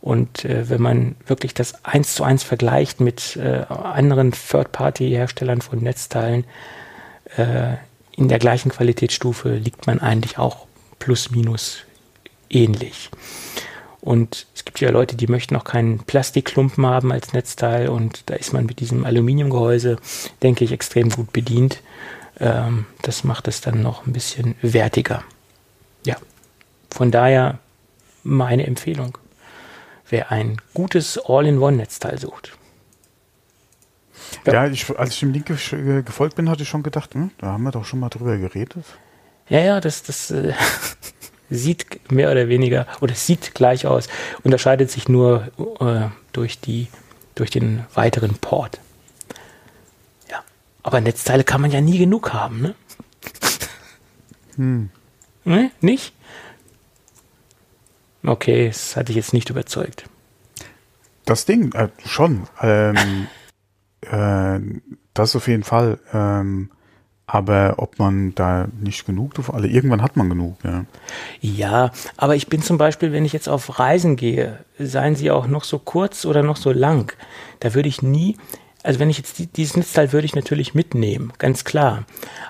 Und äh, wenn man wirklich das eins zu eins vergleicht mit äh, anderen Third-Party-Herstellern von Netzteilen äh, in der gleichen Qualitätsstufe, liegt man eigentlich auch plus minus ähnlich. Und es gibt ja Leute, die möchten auch keinen Plastikklumpen haben als Netzteil und da ist man mit diesem Aluminiumgehäuse, denke ich, extrem gut bedient. Ähm, das macht es dann noch ein bisschen wertiger. Ja, von daher meine Empfehlung. Wer ein gutes All-in-One-Netzteil sucht. Ja, ja ich, als ich dem Link gefolgt bin, hatte ich schon gedacht, hm, da haben wir doch schon mal drüber geredet. Ja, ja, das, das äh, sieht mehr oder weniger, oder sieht gleich aus, unterscheidet sich nur äh, durch, die, durch den weiteren Port. Aber Netzteile kann man ja nie genug haben, ne? Hm. Ne? Nicht? Okay, das hatte ich jetzt nicht überzeugt. Das Ding, äh, schon. Ähm, äh, das auf jeden Fall. Ähm, aber ob man da nicht genug davon, also irgendwann hat man genug, ja. Ja, aber ich bin zum Beispiel, wenn ich jetzt auf Reisen gehe, seien sie auch noch so kurz oder noch so lang, da würde ich nie, also wenn ich jetzt die, dieses Netzteil würde ich natürlich mitnehmen, ganz klar.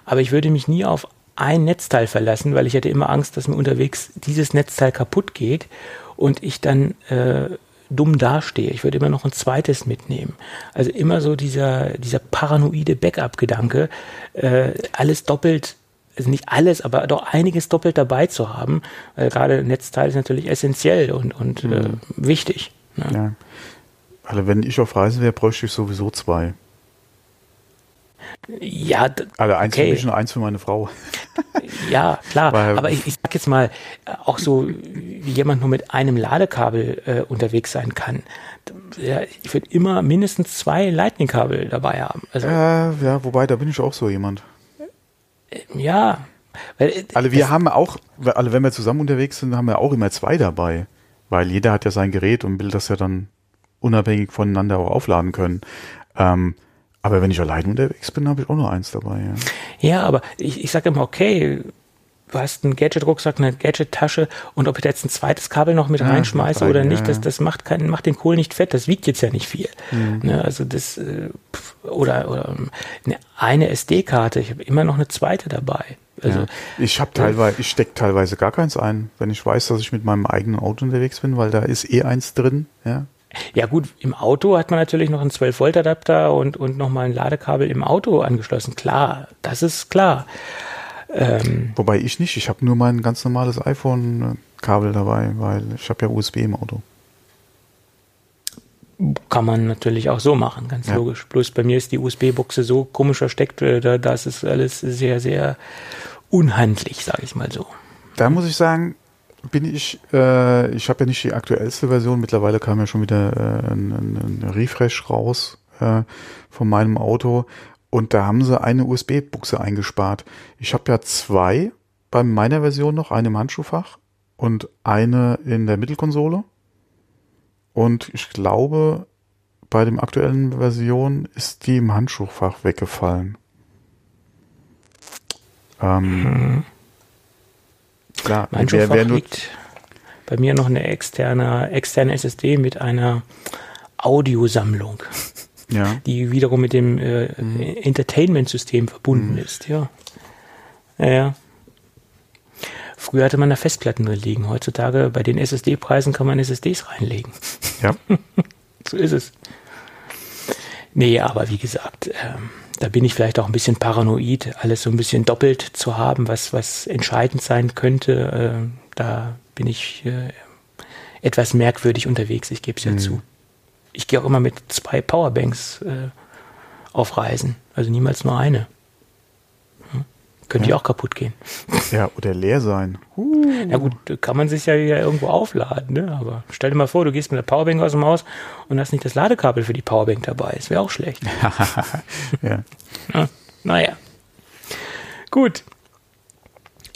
Aber ich würde mich nie auf ein Netzteil verlassen, weil ich hätte immer Angst, dass mir unterwegs dieses Netzteil kaputt geht und ich dann äh, dumm dastehe. Ich würde immer noch ein zweites mitnehmen. Also immer so dieser, dieser paranoide Backup-Gedanke, äh, alles doppelt, also nicht alles, aber doch einiges doppelt dabei zu haben, weil gerade Netzteil ist natürlich essentiell und, und mhm. äh, wichtig. Ne? Ja. Also wenn ich auf Reisen wäre, bräuchte ich sowieso zwei. Ja, also eins okay. für mich und eins für meine Frau. Ja, klar. Weil, aber ich, ich sag jetzt mal, auch so, wie jemand nur mit einem Ladekabel äh, unterwegs sein kann. Ja, ich würde immer mindestens zwei Lightning-Kabel dabei haben. Also, ja, ja, wobei, da bin ich auch so jemand. Äh, ja. Weil, äh, also wir haben auch, also wenn wir zusammen unterwegs sind, haben wir auch immer zwei dabei. Weil jeder hat ja sein Gerät und will das ja dann unabhängig voneinander auch aufladen können. Ähm, aber wenn ich allein unterwegs bin, habe ich auch nur eins dabei. Ja, ja aber ich, ich sage immer, okay, du hast einen Gadget-Rucksack, eine Gadget-Tasche und ob ich da jetzt ein zweites Kabel noch mit ja, reinschmeiße oder nicht, ja. das, das macht, keinen, macht den Kohl nicht fett, das wiegt jetzt ja nicht viel. Mhm. Ne, also das, äh, oder, oder eine, eine SD-Karte, ich habe immer noch eine zweite dabei. Also, ja. Ich habe teilweise, ich stecke teilweise gar keins ein, wenn ich weiß, dass ich mit meinem eigenen Auto unterwegs bin, weil da ist eh eins drin, ja. Ja gut, im Auto hat man natürlich noch einen 12-Volt-Adapter und, und nochmal ein Ladekabel im Auto angeschlossen. Klar, das ist klar. Ähm, Wobei ich nicht, ich habe nur mein ganz normales iPhone-Kabel dabei, weil ich habe ja USB im Auto. Kann man natürlich auch so machen, ganz ja. logisch. Bloß bei mir ist die USB-Buchse so komisch versteckt, äh, da, das ist alles sehr, sehr unhandlich, sage ich mal so. Da muss ich sagen, bin ich, äh, ich habe ja nicht die aktuellste Version, mittlerweile kam ja schon wieder äh, ein, ein, ein Refresh raus äh, von meinem Auto und da haben sie eine USB-Buchse eingespart. Ich habe ja zwei bei meiner Version noch, eine im Handschuhfach und eine in der Mittelkonsole. Und ich glaube, bei dem aktuellen Version ist die im Handschuhfach weggefallen. Ähm, mhm. Klar, mein wer, wer liegt bei mir noch eine externe, externe SSD mit einer Audiosammlung, ja. die wiederum mit dem äh, mhm. Entertainment-System verbunden mhm. ist. Ja. ja. Früher hatte man da Festplatten drin liegen. Heutzutage bei den SSD-Preisen kann man SSDs reinlegen. Ja. so ist es. Nee, aber wie gesagt, ähm, da bin ich vielleicht auch ein bisschen paranoid, alles so ein bisschen doppelt zu haben, was, was entscheidend sein könnte. Äh, da bin ich äh, etwas merkwürdig unterwegs, ich gebe es ja mhm. zu. Ich gehe auch immer mit zwei Powerbanks äh, auf Reisen, also niemals nur eine. Könnte ja. auch kaputt gehen. Ja, oder leer sein. Uh. Ja gut, kann man sich ja irgendwo aufladen, ne? aber stell dir mal vor, du gehst mit der Powerbank aus dem Haus und hast nicht das Ladekabel für die Powerbank dabei. Das wäre auch schlecht. ja. ja. Naja. Gut.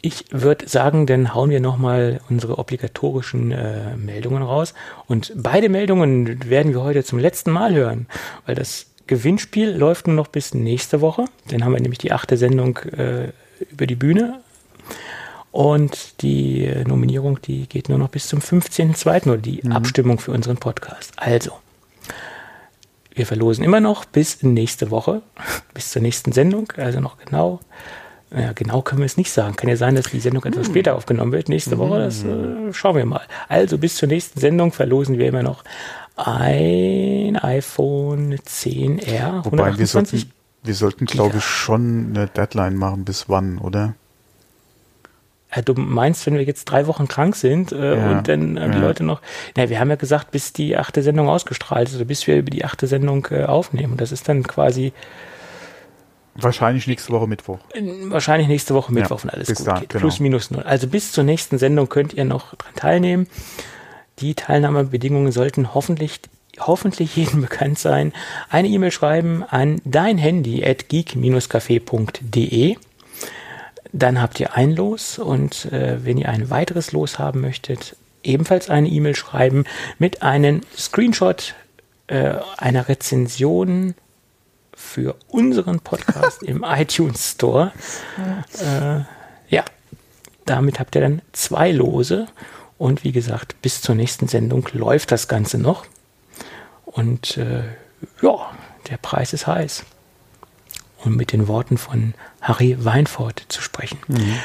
Ich würde sagen, dann hauen wir nochmal unsere obligatorischen äh, Meldungen raus. Und beide Meldungen werden wir heute zum letzten Mal hören, weil das Gewinnspiel läuft nur noch bis nächste Woche. Dann haben wir nämlich die achte Sendung äh, über die Bühne. Und die Nominierung, die geht nur noch bis zum 15.02. oder die mhm. Abstimmung für unseren Podcast. Also, wir verlosen immer noch bis nächste Woche, bis zur nächsten Sendung, also noch genau ja, genau können wir es nicht sagen. Kann ja sein, dass die Sendung etwas hm. später aufgenommen wird, nächste Woche. Das äh, schauen wir mal. Also bis zur nächsten Sendung verlosen wir immer noch ein iPhone 10R. Wobei wir sollten, wir sollten glaube ich, schon eine Deadline machen, bis wann, oder? Ja, du meinst, wenn wir jetzt drei Wochen krank sind äh, ja, und dann äh, die. Leute noch, na, wir haben ja gesagt, bis die achte Sendung ausgestrahlt ist, also bis wir über die achte Sendung äh, aufnehmen. Und das ist dann quasi Wahrscheinlich nächste Woche Mittwoch. Wahrscheinlich nächste Woche Mittwoch, wenn alles gut da, geht. Genau. Plus, minus null. Also bis zur nächsten Sendung könnt ihr noch dran teilnehmen. Die Teilnahmebedingungen sollten hoffentlich hoffentlich jedem bekannt sein. Eine E-Mail schreiben an dein Handy at geek-café.de. Dann habt ihr ein Los und äh, wenn ihr ein weiteres Los haben möchtet, ebenfalls eine E-Mail schreiben mit einem Screenshot äh, einer Rezension für unseren Podcast im iTunes Store. Äh, ja, damit habt ihr dann zwei Lose. Und wie gesagt, bis zur nächsten Sendung läuft das Ganze noch. Und äh, ja, der Preis ist heiß. Um mit den Worten von Harry Weinfurt zu sprechen. Mhm.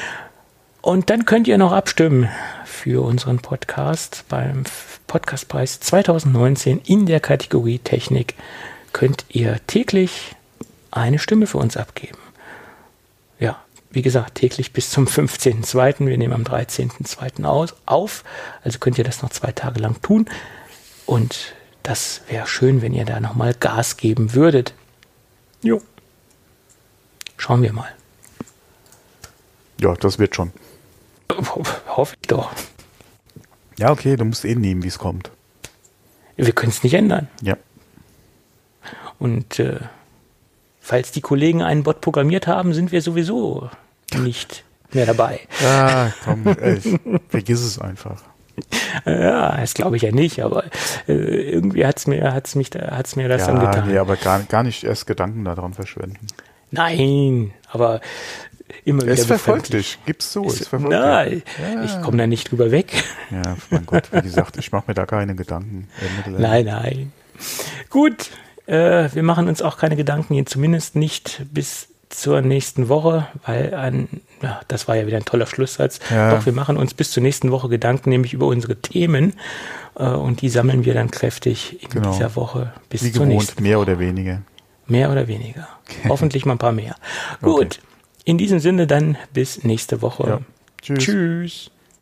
Und dann könnt ihr noch abstimmen für unseren Podcast beim Podcastpreis 2019 in der Kategorie Technik. Könnt ihr täglich eine Stimme für uns abgeben. Ja, wie gesagt, täglich bis zum 15.02. Wir nehmen am 13.02. auf. Also könnt ihr das noch zwei Tage lang tun. Und das wäre schön, wenn ihr da nochmal Gas geben würdet. Jo. Schauen wir mal. Ja, das wird schon. Hoffe ich doch. Ja, okay, du musst eh nehmen, wie es kommt. Wir können es nicht ändern. Ja. Und äh, falls die Kollegen einen Bot programmiert haben, sind wir sowieso nicht mehr dabei. Ja, komm, ey, vergiss es einfach. Ja, das glaube ich ja nicht, aber äh, irgendwie hat's mir, hat's mich, hat's mir das ja, dann getan. Nee, aber gar, gar nicht erst Gedanken daran verschwenden. Nein, aber immer wieder. Es verfolgt dich, gib's so. Es, es verfolgt na, ja. ich komme da nicht drüber weg. Ja, mein Gott, wie gesagt, ich mache mir da keine Gedanken. Nein, nein. Gut, äh, wir machen uns auch keine Gedanken, zumindest nicht bis zur nächsten Woche, weil ein, ja, das war ja wieder ein toller Schlusssatz. Ja. Doch wir machen uns bis zur nächsten Woche Gedanken, nämlich über unsere Themen. Äh, und die sammeln wir dann kräftig in genau. dieser Woche bis Wie zur gewohnt, nächsten mehr Woche. oder weniger. Mehr oder weniger. Hoffentlich mal ein paar mehr. Gut. Okay. In diesem Sinne dann bis nächste Woche. Ja. Tschüss. Tschüss.